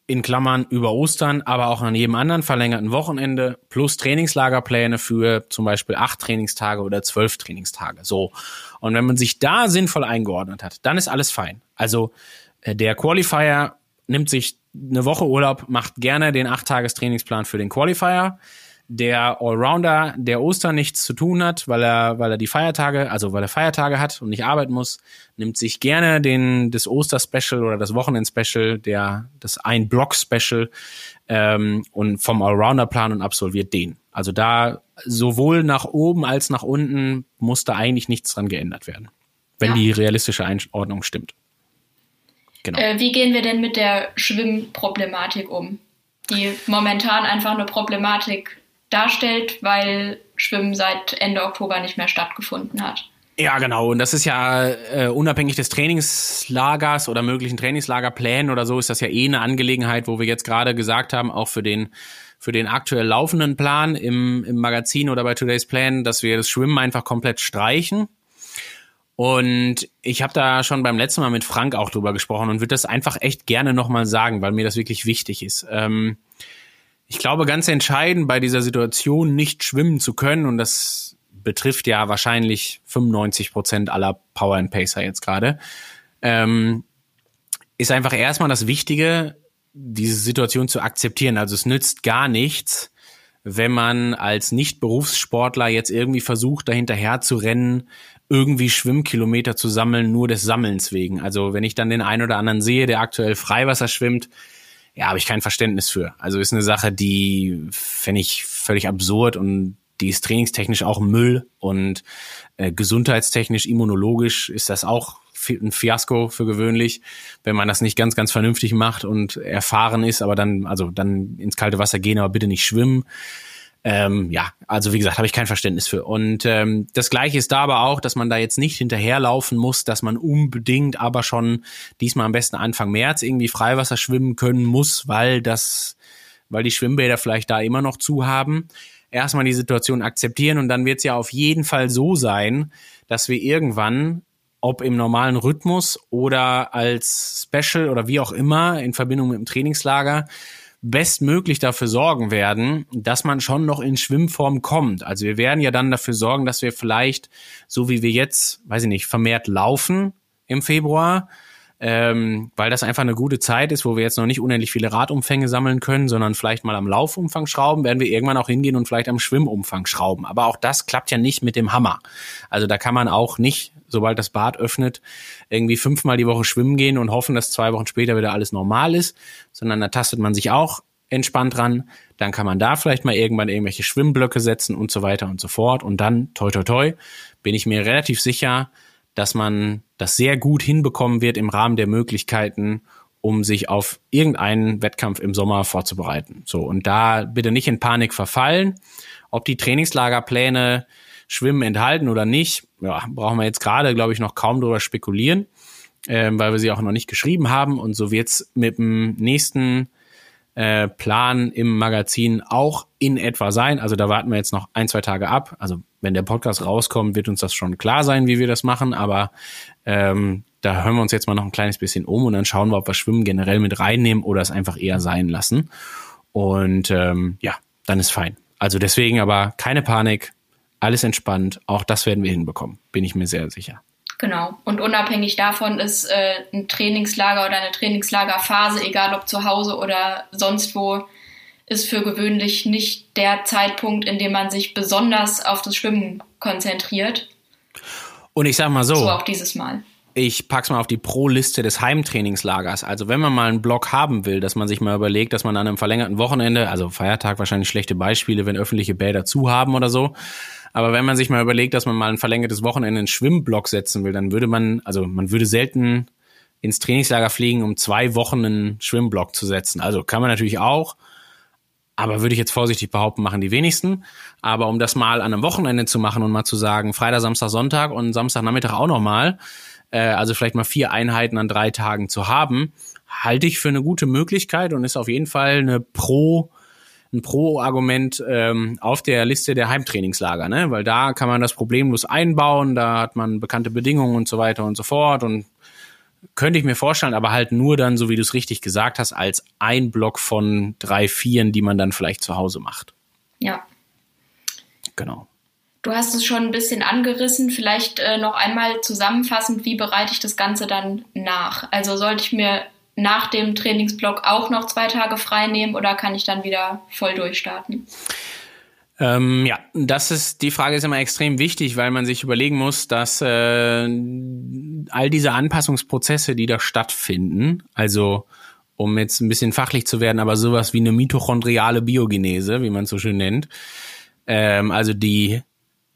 in Klammern über Ostern, aber auch an jedem anderen verlängerten Wochenende plus Trainingslagerpläne für zum Beispiel acht Trainingstage oder zwölf Trainingstage. So. Und wenn man sich da sinnvoll eingeordnet hat, dann ist alles fein. Also äh, der Qualifier nimmt sich eine Woche Urlaub, macht gerne den acht Tages Trainingsplan für den Qualifier der Allrounder, der Ostern nichts zu tun hat, weil er, weil er die Feiertage, also weil er Feiertage hat und nicht arbeiten muss, nimmt sich gerne den das Oster-Special oder das Wochenend-Special, der das ein Block-Special ähm, und vom Allrounder-Plan und absolviert den. Also da sowohl nach oben als nach unten muss da eigentlich nichts dran geändert werden, wenn ja. die realistische Einordnung stimmt. Genau. Äh, wie gehen wir denn mit der Schwimmproblematik um? Die momentan einfach eine Problematik darstellt, weil Schwimmen seit Ende Oktober nicht mehr stattgefunden hat. Ja, genau. Und das ist ja äh, unabhängig des Trainingslagers oder möglichen Trainingslagerplänen oder so, ist das ja eh eine Angelegenheit, wo wir jetzt gerade gesagt haben, auch für den für den aktuell laufenden Plan im, im Magazin oder bei Today's Plan, dass wir das Schwimmen einfach komplett streichen. Und ich habe da schon beim letzten Mal mit Frank auch drüber gesprochen und würde das einfach echt gerne nochmal sagen, weil mir das wirklich wichtig ist. Ähm, Ich glaube, ganz entscheidend bei dieser Situation nicht schwimmen zu können, und das betrifft ja wahrscheinlich 95 Prozent aller Power and Pacer jetzt gerade, ähm, ist einfach erstmal das Wichtige, diese Situation zu akzeptieren. Also es nützt gar nichts, wenn man als Nicht-Berufssportler jetzt irgendwie versucht, dahinterher zu rennen, irgendwie Schwimmkilometer zu sammeln, nur des Sammelns wegen. Also wenn ich dann den einen oder anderen sehe, der aktuell Freiwasser schwimmt, ja, habe ich kein Verständnis für. Also ist eine Sache, die fände ich völlig absurd und die ist trainingstechnisch auch Müll und äh, gesundheitstechnisch, immunologisch ist das auch ein Fiasko für gewöhnlich, wenn man das nicht ganz, ganz vernünftig macht und erfahren ist, aber dann, also dann ins kalte Wasser gehen, aber bitte nicht schwimmen. Ähm, ja, also wie gesagt, habe ich kein Verständnis für. Und ähm, das Gleiche ist da aber auch, dass man da jetzt nicht hinterherlaufen muss, dass man unbedingt aber schon diesmal am besten Anfang März irgendwie Freiwasser schwimmen können muss, weil das, weil die Schwimmbäder vielleicht da immer noch zu haben. Erstmal die Situation akzeptieren und dann wird es ja auf jeden Fall so sein, dass wir irgendwann ob im normalen Rhythmus oder als Special oder wie auch immer in Verbindung mit dem Trainingslager, bestmöglich dafür sorgen werden, dass man schon noch in Schwimmform kommt. Also wir werden ja dann dafür sorgen, dass wir vielleicht, so wie wir jetzt, weiß ich nicht, vermehrt laufen im Februar, ähm, weil das einfach eine gute Zeit ist, wo wir jetzt noch nicht unendlich viele Radumfänge sammeln können, sondern vielleicht mal am Laufumfang schrauben, werden wir irgendwann auch hingehen und vielleicht am Schwimmumfang schrauben. Aber auch das klappt ja nicht mit dem Hammer. Also da kann man auch nicht, sobald das Bad öffnet, irgendwie fünfmal die Woche schwimmen gehen und hoffen, dass zwei Wochen später wieder alles normal ist, sondern da tastet man sich auch entspannt ran. Dann kann man da vielleicht mal irgendwann irgendwelche Schwimmblöcke setzen und so weiter und so fort. Und dann, toi, toi, toi, bin ich mir relativ sicher, dass man das sehr gut hinbekommen wird im Rahmen der Möglichkeiten, um sich auf irgendeinen Wettkampf im Sommer vorzubereiten. So, und da bitte nicht in Panik verfallen. Ob die Trainingslagerpläne Schwimmen enthalten oder nicht, ja, brauchen wir jetzt gerade, glaube ich, noch kaum drüber spekulieren, äh, weil wir sie auch noch nicht geschrieben haben. Und so wird's mit dem nächsten äh, Plan im Magazin auch in etwa sein. Also da warten wir jetzt noch ein, zwei Tage ab. Also wenn der Podcast rauskommt, wird uns das schon klar sein, wie wir das machen. Aber ähm, da hören wir uns jetzt mal noch ein kleines bisschen um und dann schauen wir, ob wir Schwimmen generell mit reinnehmen oder es einfach eher sein lassen. Und ähm, ja, dann ist fein. Also deswegen aber keine Panik, alles entspannt. Auch das werden wir hinbekommen, bin ich mir sehr sicher. Genau. Und unabhängig davon ist äh, ein Trainingslager oder eine Trainingslagerphase, egal ob zu Hause oder sonst wo, ist für gewöhnlich nicht der Zeitpunkt, in dem man sich besonders auf das Schwimmen konzentriert. Und ich sag mal so. So auch dieses Mal. Ich pack's mal auf die Pro-Liste des Heimtrainingslagers. Also wenn man mal einen Block haben will, dass man sich mal überlegt, dass man an einem verlängerten Wochenende, also Feiertag wahrscheinlich schlechte Beispiele, wenn öffentliche Bäder zu haben oder so, aber wenn man sich mal überlegt, dass man mal ein verlängertes Wochenende in Schwimmblock setzen will, dann würde man, also man würde selten ins Trainingslager fliegen, um zwei Wochen einen Schwimmblock zu setzen. Also kann man natürlich auch, aber würde ich jetzt vorsichtig behaupten, machen die wenigsten. Aber um das mal an einem Wochenende zu machen und mal zu sagen, Freitag, Samstag, Sonntag und Samstagnachmittag auch nochmal, äh, also vielleicht mal vier Einheiten an drei Tagen zu haben, halte ich für eine gute Möglichkeit und ist auf jeden Fall eine Pro- ein Pro-Argument ähm, auf der Liste der Heimtrainingslager, ne? Weil da kann man das problemlos einbauen, da hat man bekannte Bedingungen und so weiter und so fort und könnte ich mir vorstellen, aber halt nur dann, so wie du es richtig gesagt hast, als ein Block von drei, vieren, die man dann vielleicht zu Hause macht. Ja. Genau. Du hast es schon ein bisschen angerissen. Vielleicht äh, noch einmal zusammenfassend, wie bereite ich das Ganze dann nach? Also sollte ich mir nach dem Trainingsblock auch noch zwei Tage frei nehmen oder kann ich dann wieder voll durchstarten? Ähm, ja, das ist die Frage ist immer extrem wichtig, weil man sich überlegen muss, dass äh, all diese Anpassungsprozesse, die da stattfinden, also um jetzt ein bisschen fachlich zu werden, aber sowas wie eine mitochondriale Biogenese, wie man es so schön nennt, ähm, also die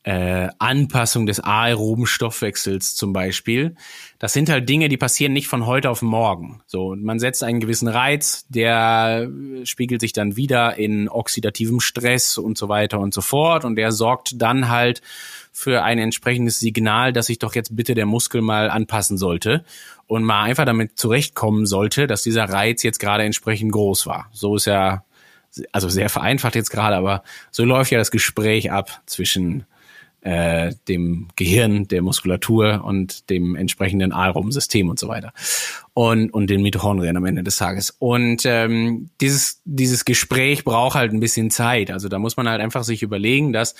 äh, Anpassung des aeroben Stoffwechsels zum Beispiel. Das sind halt Dinge, die passieren nicht von heute auf morgen. So, man setzt einen gewissen Reiz, der spiegelt sich dann wieder in oxidativem Stress und so weiter und so fort und der sorgt dann halt für ein entsprechendes Signal, dass sich doch jetzt bitte der Muskel mal anpassen sollte und mal einfach damit zurechtkommen sollte, dass dieser Reiz jetzt gerade entsprechend groß war. So ist ja also sehr vereinfacht jetzt gerade, aber so läuft ja das Gespräch ab zwischen äh, dem Gehirn, der Muskulatur und dem entsprechenden Aalraumsystem und so weiter. Und, und den Mitochondrien am Ende des Tages. Und ähm, dieses, dieses Gespräch braucht halt ein bisschen Zeit. Also da muss man halt einfach sich überlegen, dass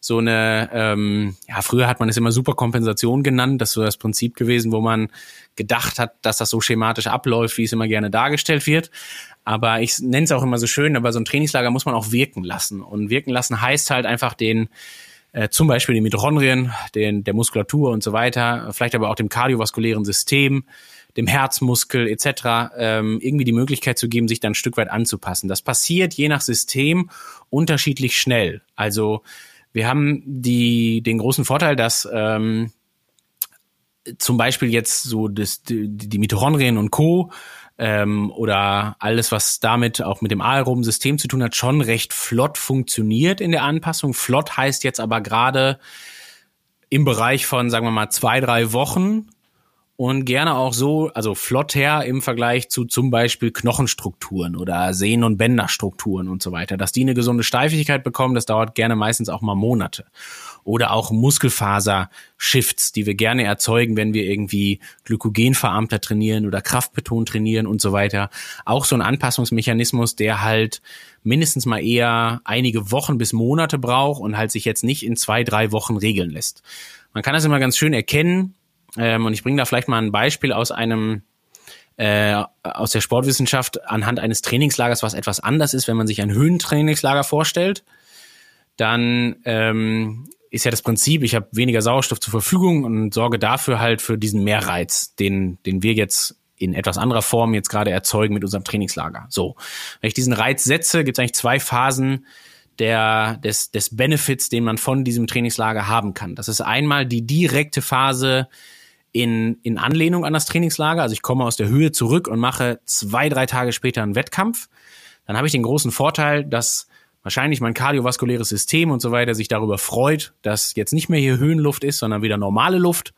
so eine, ähm, ja, früher hat man es immer Superkompensation genannt, das ist so das Prinzip gewesen, wo man gedacht hat, dass das so schematisch abläuft, wie es immer gerne dargestellt wird. Aber ich nenne es auch immer so schön, aber so ein Trainingslager muss man auch wirken lassen. Und wirken lassen heißt halt einfach den, äh, zum Beispiel den Mitochondrien, den, der Muskulatur und so weiter, vielleicht aber auch dem kardiovaskulären System, dem Herzmuskel etc. Ähm, irgendwie die Möglichkeit zu geben, sich dann ein Stück weit anzupassen. Das passiert je nach System unterschiedlich schnell. Also wir haben die, den großen Vorteil, dass ähm, zum Beispiel jetzt so das, die, die Mitochondrien und Co. Ähm, oder alles, was damit auch mit dem aeroben System zu tun hat, schon recht flott funktioniert in der Anpassung. Flott heißt jetzt aber gerade im Bereich von, sagen wir mal, zwei, drei Wochen und gerne auch so, also flott her im Vergleich zu zum Beispiel Knochenstrukturen oder Sehnen- und Bänderstrukturen und so weiter. Dass die eine gesunde Steifigkeit bekommen, das dauert gerne meistens auch mal Monate. Oder auch Muskelfaser-Shifts, die wir gerne erzeugen, wenn wir irgendwie glykogenverarmter trainieren oder kraftbetont trainieren und so weiter. Auch so ein Anpassungsmechanismus, der halt mindestens mal eher einige Wochen bis Monate braucht und halt sich jetzt nicht in zwei, drei Wochen regeln lässt. Man kann das immer ganz schön erkennen, ähm, und ich bringe da vielleicht mal ein Beispiel aus einem äh, aus der Sportwissenschaft anhand eines Trainingslagers, was etwas anders ist, wenn man sich ein Höhentrainingslager vorstellt. Dann ähm, ist ja das Prinzip, ich habe weniger Sauerstoff zur Verfügung und sorge dafür halt für diesen Mehrreiz, den, den wir jetzt in etwas anderer Form jetzt gerade erzeugen mit unserem Trainingslager. So, wenn ich diesen Reiz setze, gibt es eigentlich zwei Phasen der, des, des Benefits, den man von diesem Trainingslager haben kann. Das ist einmal die direkte Phase in, in Anlehnung an das Trainingslager. Also ich komme aus der Höhe zurück und mache zwei, drei Tage später einen Wettkampf. Dann habe ich den großen Vorteil, dass wahrscheinlich mein kardiovaskuläres System und so weiter sich darüber freut, dass jetzt nicht mehr hier Höhenluft ist, sondern wieder normale Luft.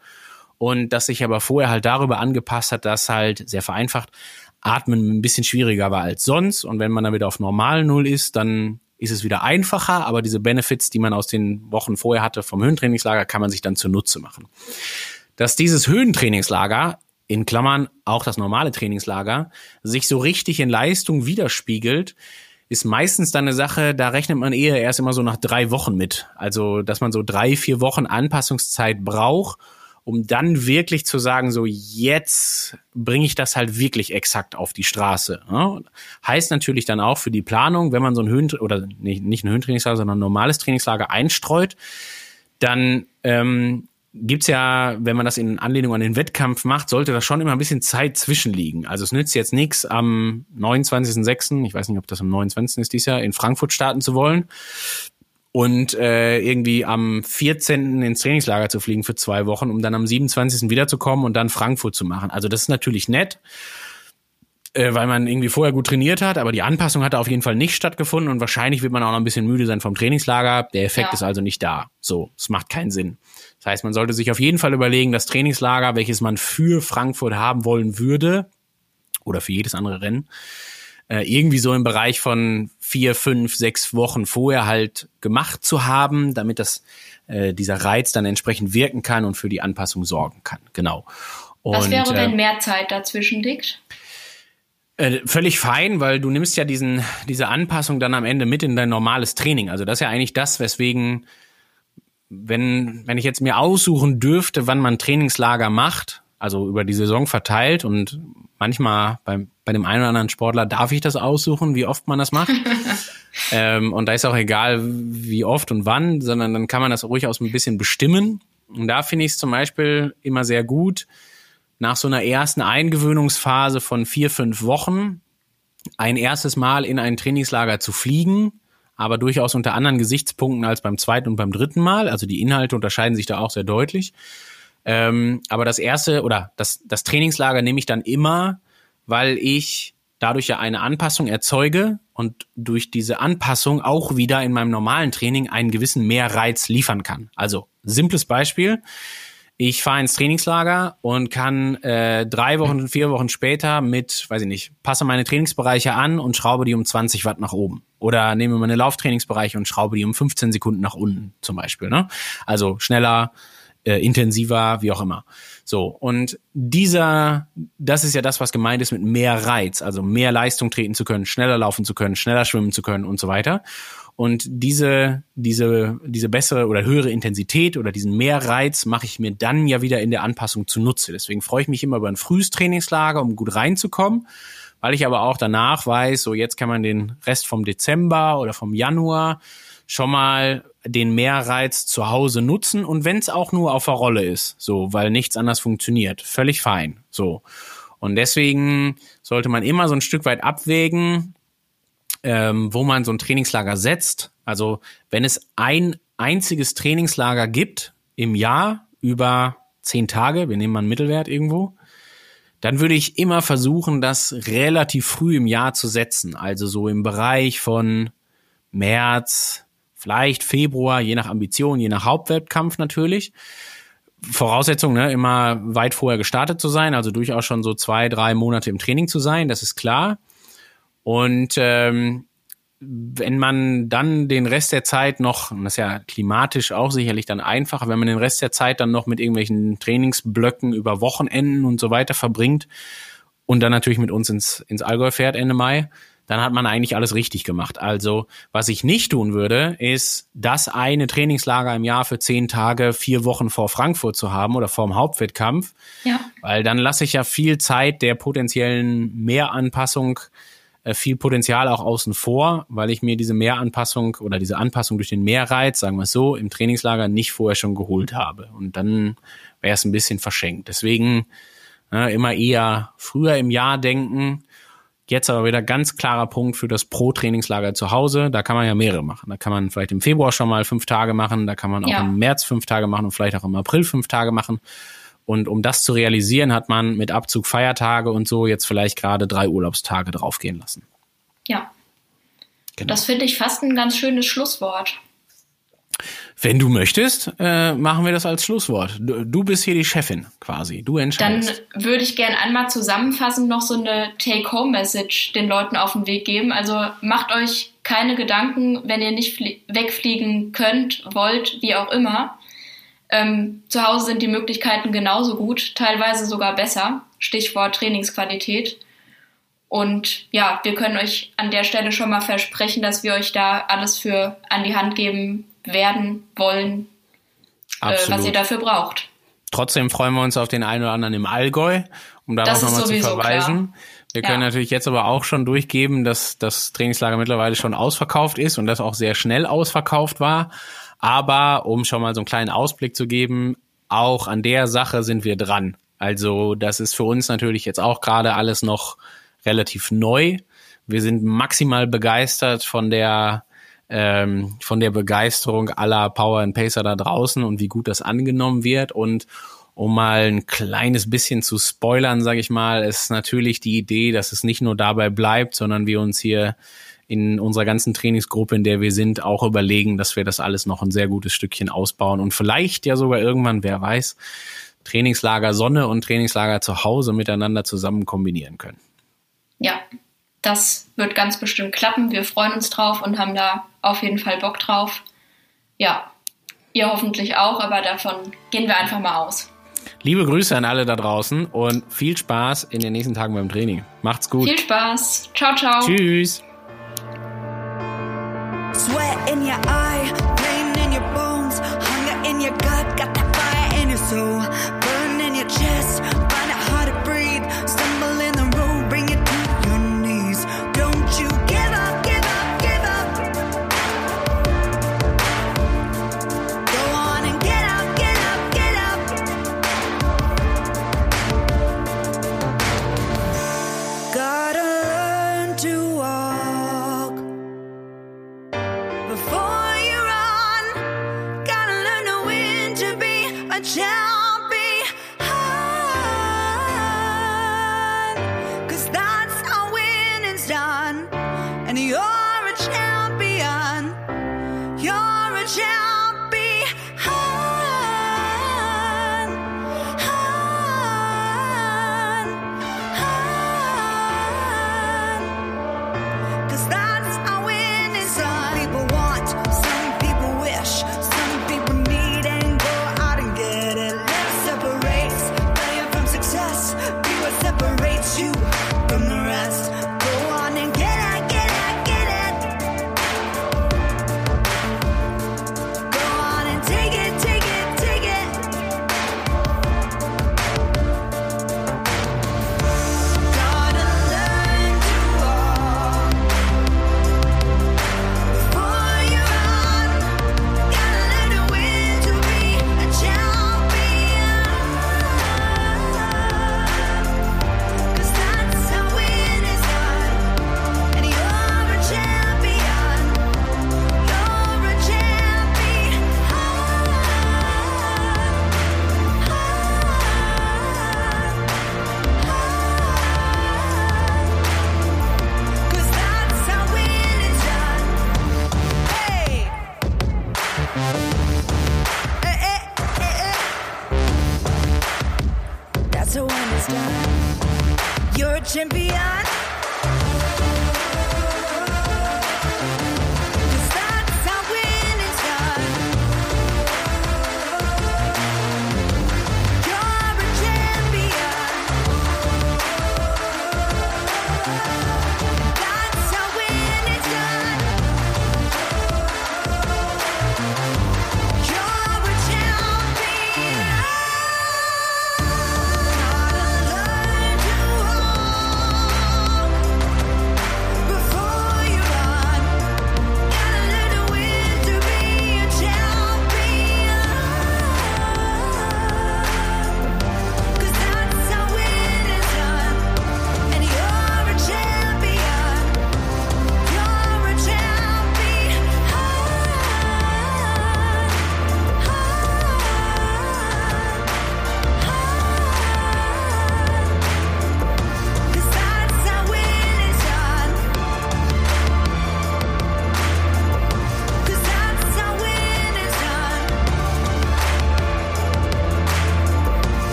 Und dass sich aber vorher halt darüber angepasst hat, dass halt sehr vereinfacht Atmen ein bisschen schwieriger war als sonst. Und wenn man dann wieder auf normal Null ist, dann ist es wieder einfacher, aber diese Benefits, die man aus den Wochen vorher hatte vom Höhentrainingslager, kann man sich dann zunutze machen dass dieses Höhentrainingslager in Klammern auch das normale Trainingslager, sich so richtig in Leistung widerspiegelt, ist meistens dann eine Sache, da rechnet man eher erst immer so nach drei Wochen mit. Also, dass man so drei, vier Wochen Anpassungszeit braucht, um dann wirklich zu sagen, so jetzt bringe ich das halt wirklich exakt auf die Straße. Ja? Heißt natürlich dann auch für die Planung, wenn man so ein Höhen oder nicht, nicht ein Höhentrainingslager, sondern ein normales Trainingslager einstreut, dann ähm, gibt's ja, wenn man das in Anlehnung an den Wettkampf macht, sollte da schon immer ein bisschen Zeit zwischenliegen. Also es nützt jetzt nichts am 29.06., ich weiß nicht, ob das am 29. ist dies Jahr, in Frankfurt starten zu wollen und äh, irgendwie am 14. ins Trainingslager zu fliegen für zwei Wochen, um dann am 27. wiederzukommen und dann Frankfurt zu machen. Also das ist natürlich nett äh, weil man irgendwie vorher gut trainiert hat, aber die Anpassung hat auf jeden Fall nicht stattgefunden und wahrscheinlich wird man auch noch ein bisschen müde sein vom Trainingslager. Der Effekt ja. ist also nicht da. So, es macht keinen Sinn. Das heißt, man sollte sich auf jeden Fall überlegen, das Trainingslager, welches man für Frankfurt haben wollen würde, oder für jedes andere Rennen, äh, irgendwie so im Bereich von vier, fünf, sechs Wochen vorher halt gemacht zu haben, damit das äh, dieser Reiz dann entsprechend wirken kann und für die Anpassung sorgen kann. Genau. Und, Was wäre, wenn äh, mehr Zeit dazwischen liegt? Äh, völlig fein, weil du nimmst ja diesen, diese Anpassung dann am Ende mit in dein normales Training. Also das ist ja eigentlich das, weswegen, wenn, wenn ich jetzt mir aussuchen dürfte, wann man Trainingslager macht, also über die Saison verteilt und manchmal beim, bei dem einen oder anderen Sportler darf ich das aussuchen, wie oft man das macht. [LAUGHS] ähm, und da ist auch egal, wie oft und wann, sondern dann kann man das ruhig aus ein bisschen bestimmen. Und da finde ich es zum Beispiel immer sehr gut, nach so einer ersten Eingewöhnungsphase von vier, fünf Wochen ein erstes Mal in ein Trainingslager zu fliegen, aber durchaus unter anderen Gesichtspunkten als beim zweiten und beim dritten Mal. Also die Inhalte unterscheiden sich da auch sehr deutlich. Ähm, aber das erste oder das, das Trainingslager nehme ich dann immer, weil ich dadurch ja eine Anpassung erzeuge und durch diese Anpassung auch wieder in meinem normalen Training einen gewissen Mehrreiz liefern kann. Also simples Beispiel ich fahre ins Trainingslager und kann äh, drei Wochen, vier Wochen später mit, weiß ich nicht, passe meine Trainingsbereiche an und schraube die um 20 Watt nach oben. Oder nehme meine Lauftrainingsbereiche und schraube die um 15 Sekunden nach unten zum Beispiel. Ne? Also schneller, äh, intensiver, wie auch immer. So, und dieser, das ist ja das, was gemeint ist mit mehr Reiz, also mehr Leistung treten zu können, schneller laufen zu können, schneller schwimmen zu können und so weiter. Und diese, diese, diese bessere oder höhere Intensität oder diesen Mehrreiz mache ich mir dann ja wieder in der Anpassung zunutze. Deswegen freue ich mich immer über ein frühes Trainingslager, um gut reinzukommen. Weil ich aber auch danach weiß, so jetzt kann man den Rest vom Dezember oder vom Januar schon mal den Mehrreiz zu Hause nutzen und wenn es auch nur auf der Rolle ist, so, weil nichts anders funktioniert, völlig fein, so. Und deswegen sollte man immer so ein Stück weit abwägen, ähm, wo man so ein Trainingslager setzt. Also wenn es ein einziges Trainingslager gibt im Jahr über zehn Tage, wir nehmen mal einen Mittelwert irgendwo, dann würde ich immer versuchen, das relativ früh im Jahr zu setzen. Also so im Bereich von März, vielleicht Februar, je nach Ambition, je nach Hauptwettkampf natürlich. Voraussetzung, ne, immer weit vorher gestartet zu sein, also durchaus schon so zwei, drei Monate im Training zu sein, das ist klar. Und ähm, wenn man dann den Rest der Zeit noch, und das ist ja klimatisch auch sicherlich dann einfacher, wenn man den Rest der Zeit dann noch mit irgendwelchen Trainingsblöcken über Wochenenden und so weiter verbringt und dann natürlich mit uns ins, ins Allgäu fährt Ende Mai, dann hat man eigentlich alles richtig gemacht. Also, was ich nicht tun würde, ist das eine Trainingslager im Jahr für zehn Tage, vier Wochen vor Frankfurt zu haben oder vor dem Hauptwettkampf. Ja. Weil dann lasse ich ja viel Zeit der potenziellen Mehranpassung viel Potenzial auch außen vor, weil ich mir diese Mehranpassung oder diese Anpassung durch den Mehrreiz, sagen wir es so, im Trainingslager nicht vorher schon geholt habe. Und dann wäre es ein bisschen verschenkt. Deswegen äh, immer eher früher im Jahr denken. Jetzt aber wieder ganz klarer Punkt für das Pro-Trainingslager zu Hause. Da kann man ja mehrere machen. Da kann man vielleicht im Februar schon mal fünf Tage machen. Da kann man auch ja. im März fünf Tage machen und vielleicht auch im April fünf Tage machen. Und um das zu realisieren, hat man mit Abzug Feiertage und so jetzt vielleicht gerade drei Urlaubstage draufgehen lassen. Ja. Genau. Das finde ich fast ein ganz schönes Schlusswort. Wenn du möchtest, äh, machen wir das als Schlusswort. Du, du, bist hier die Chefin quasi. Du entscheidest. Dann würde ich gerne einmal zusammenfassend noch so eine Take-Home-Message den Leuten auf den Weg geben. Also macht euch keine Gedanken, wenn ihr nicht wegfliegen könnt, wollt, wie auch immer. Ähm, zu Hause sind die Möglichkeiten genauso gut, teilweise sogar besser. Stichwort Trainingsqualität. Und ja, wir können euch an der Stelle schon mal versprechen, dass wir euch da alles für an die Hand geben werden, wollen, äh, was ihr dafür braucht. Trotzdem freuen wir uns auf den einen oder anderen im Allgäu, um darauf nochmal zu verweisen. Klar. Wir können ja. natürlich jetzt aber auch schon durchgeben, dass das Trainingslager mittlerweile schon ausverkauft ist und das auch sehr schnell ausverkauft war. Aber um schon mal so einen kleinen Ausblick zu geben, auch an der Sache sind wir dran. Also das ist für uns natürlich jetzt auch gerade alles noch relativ neu. Wir sind maximal begeistert von der ähm, von der Begeisterung aller Power and Pacer da draußen und wie gut das angenommen wird und um mal ein kleines bisschen zu spoilern, sage ich mal, ist natürlich die Idee, dass es nicht nur dabei bleibt, sondern wir uns hier in unserer ganzen Trainingsgruppe, in der wir sind, auch überlegen, dass wir das alles noch ein sehr gutes Stückchen ausbauen und vielleicht ja sogar irgendwann, wer weiß, Trainingslager Sonne und Trainingslager zu Hause miteinander zusammen kombinieren können. Ja, das wird ganz bestimmt klappen. Wir freuen uns drauf und haben da auf jeden Fall Bock drauf. Ja, ihr hoffentlich auch, aber davon gehen wir einfach mal aus. Liebe Grüße an alle da draußen und viel Spaß in den nächsten Tagen beim Training. Macht's gut. Viel Spaß. Ciao, ciao. Tschüss. Sweat in your eye, pain in your bones, hunger in your gut, got that fire in your soul,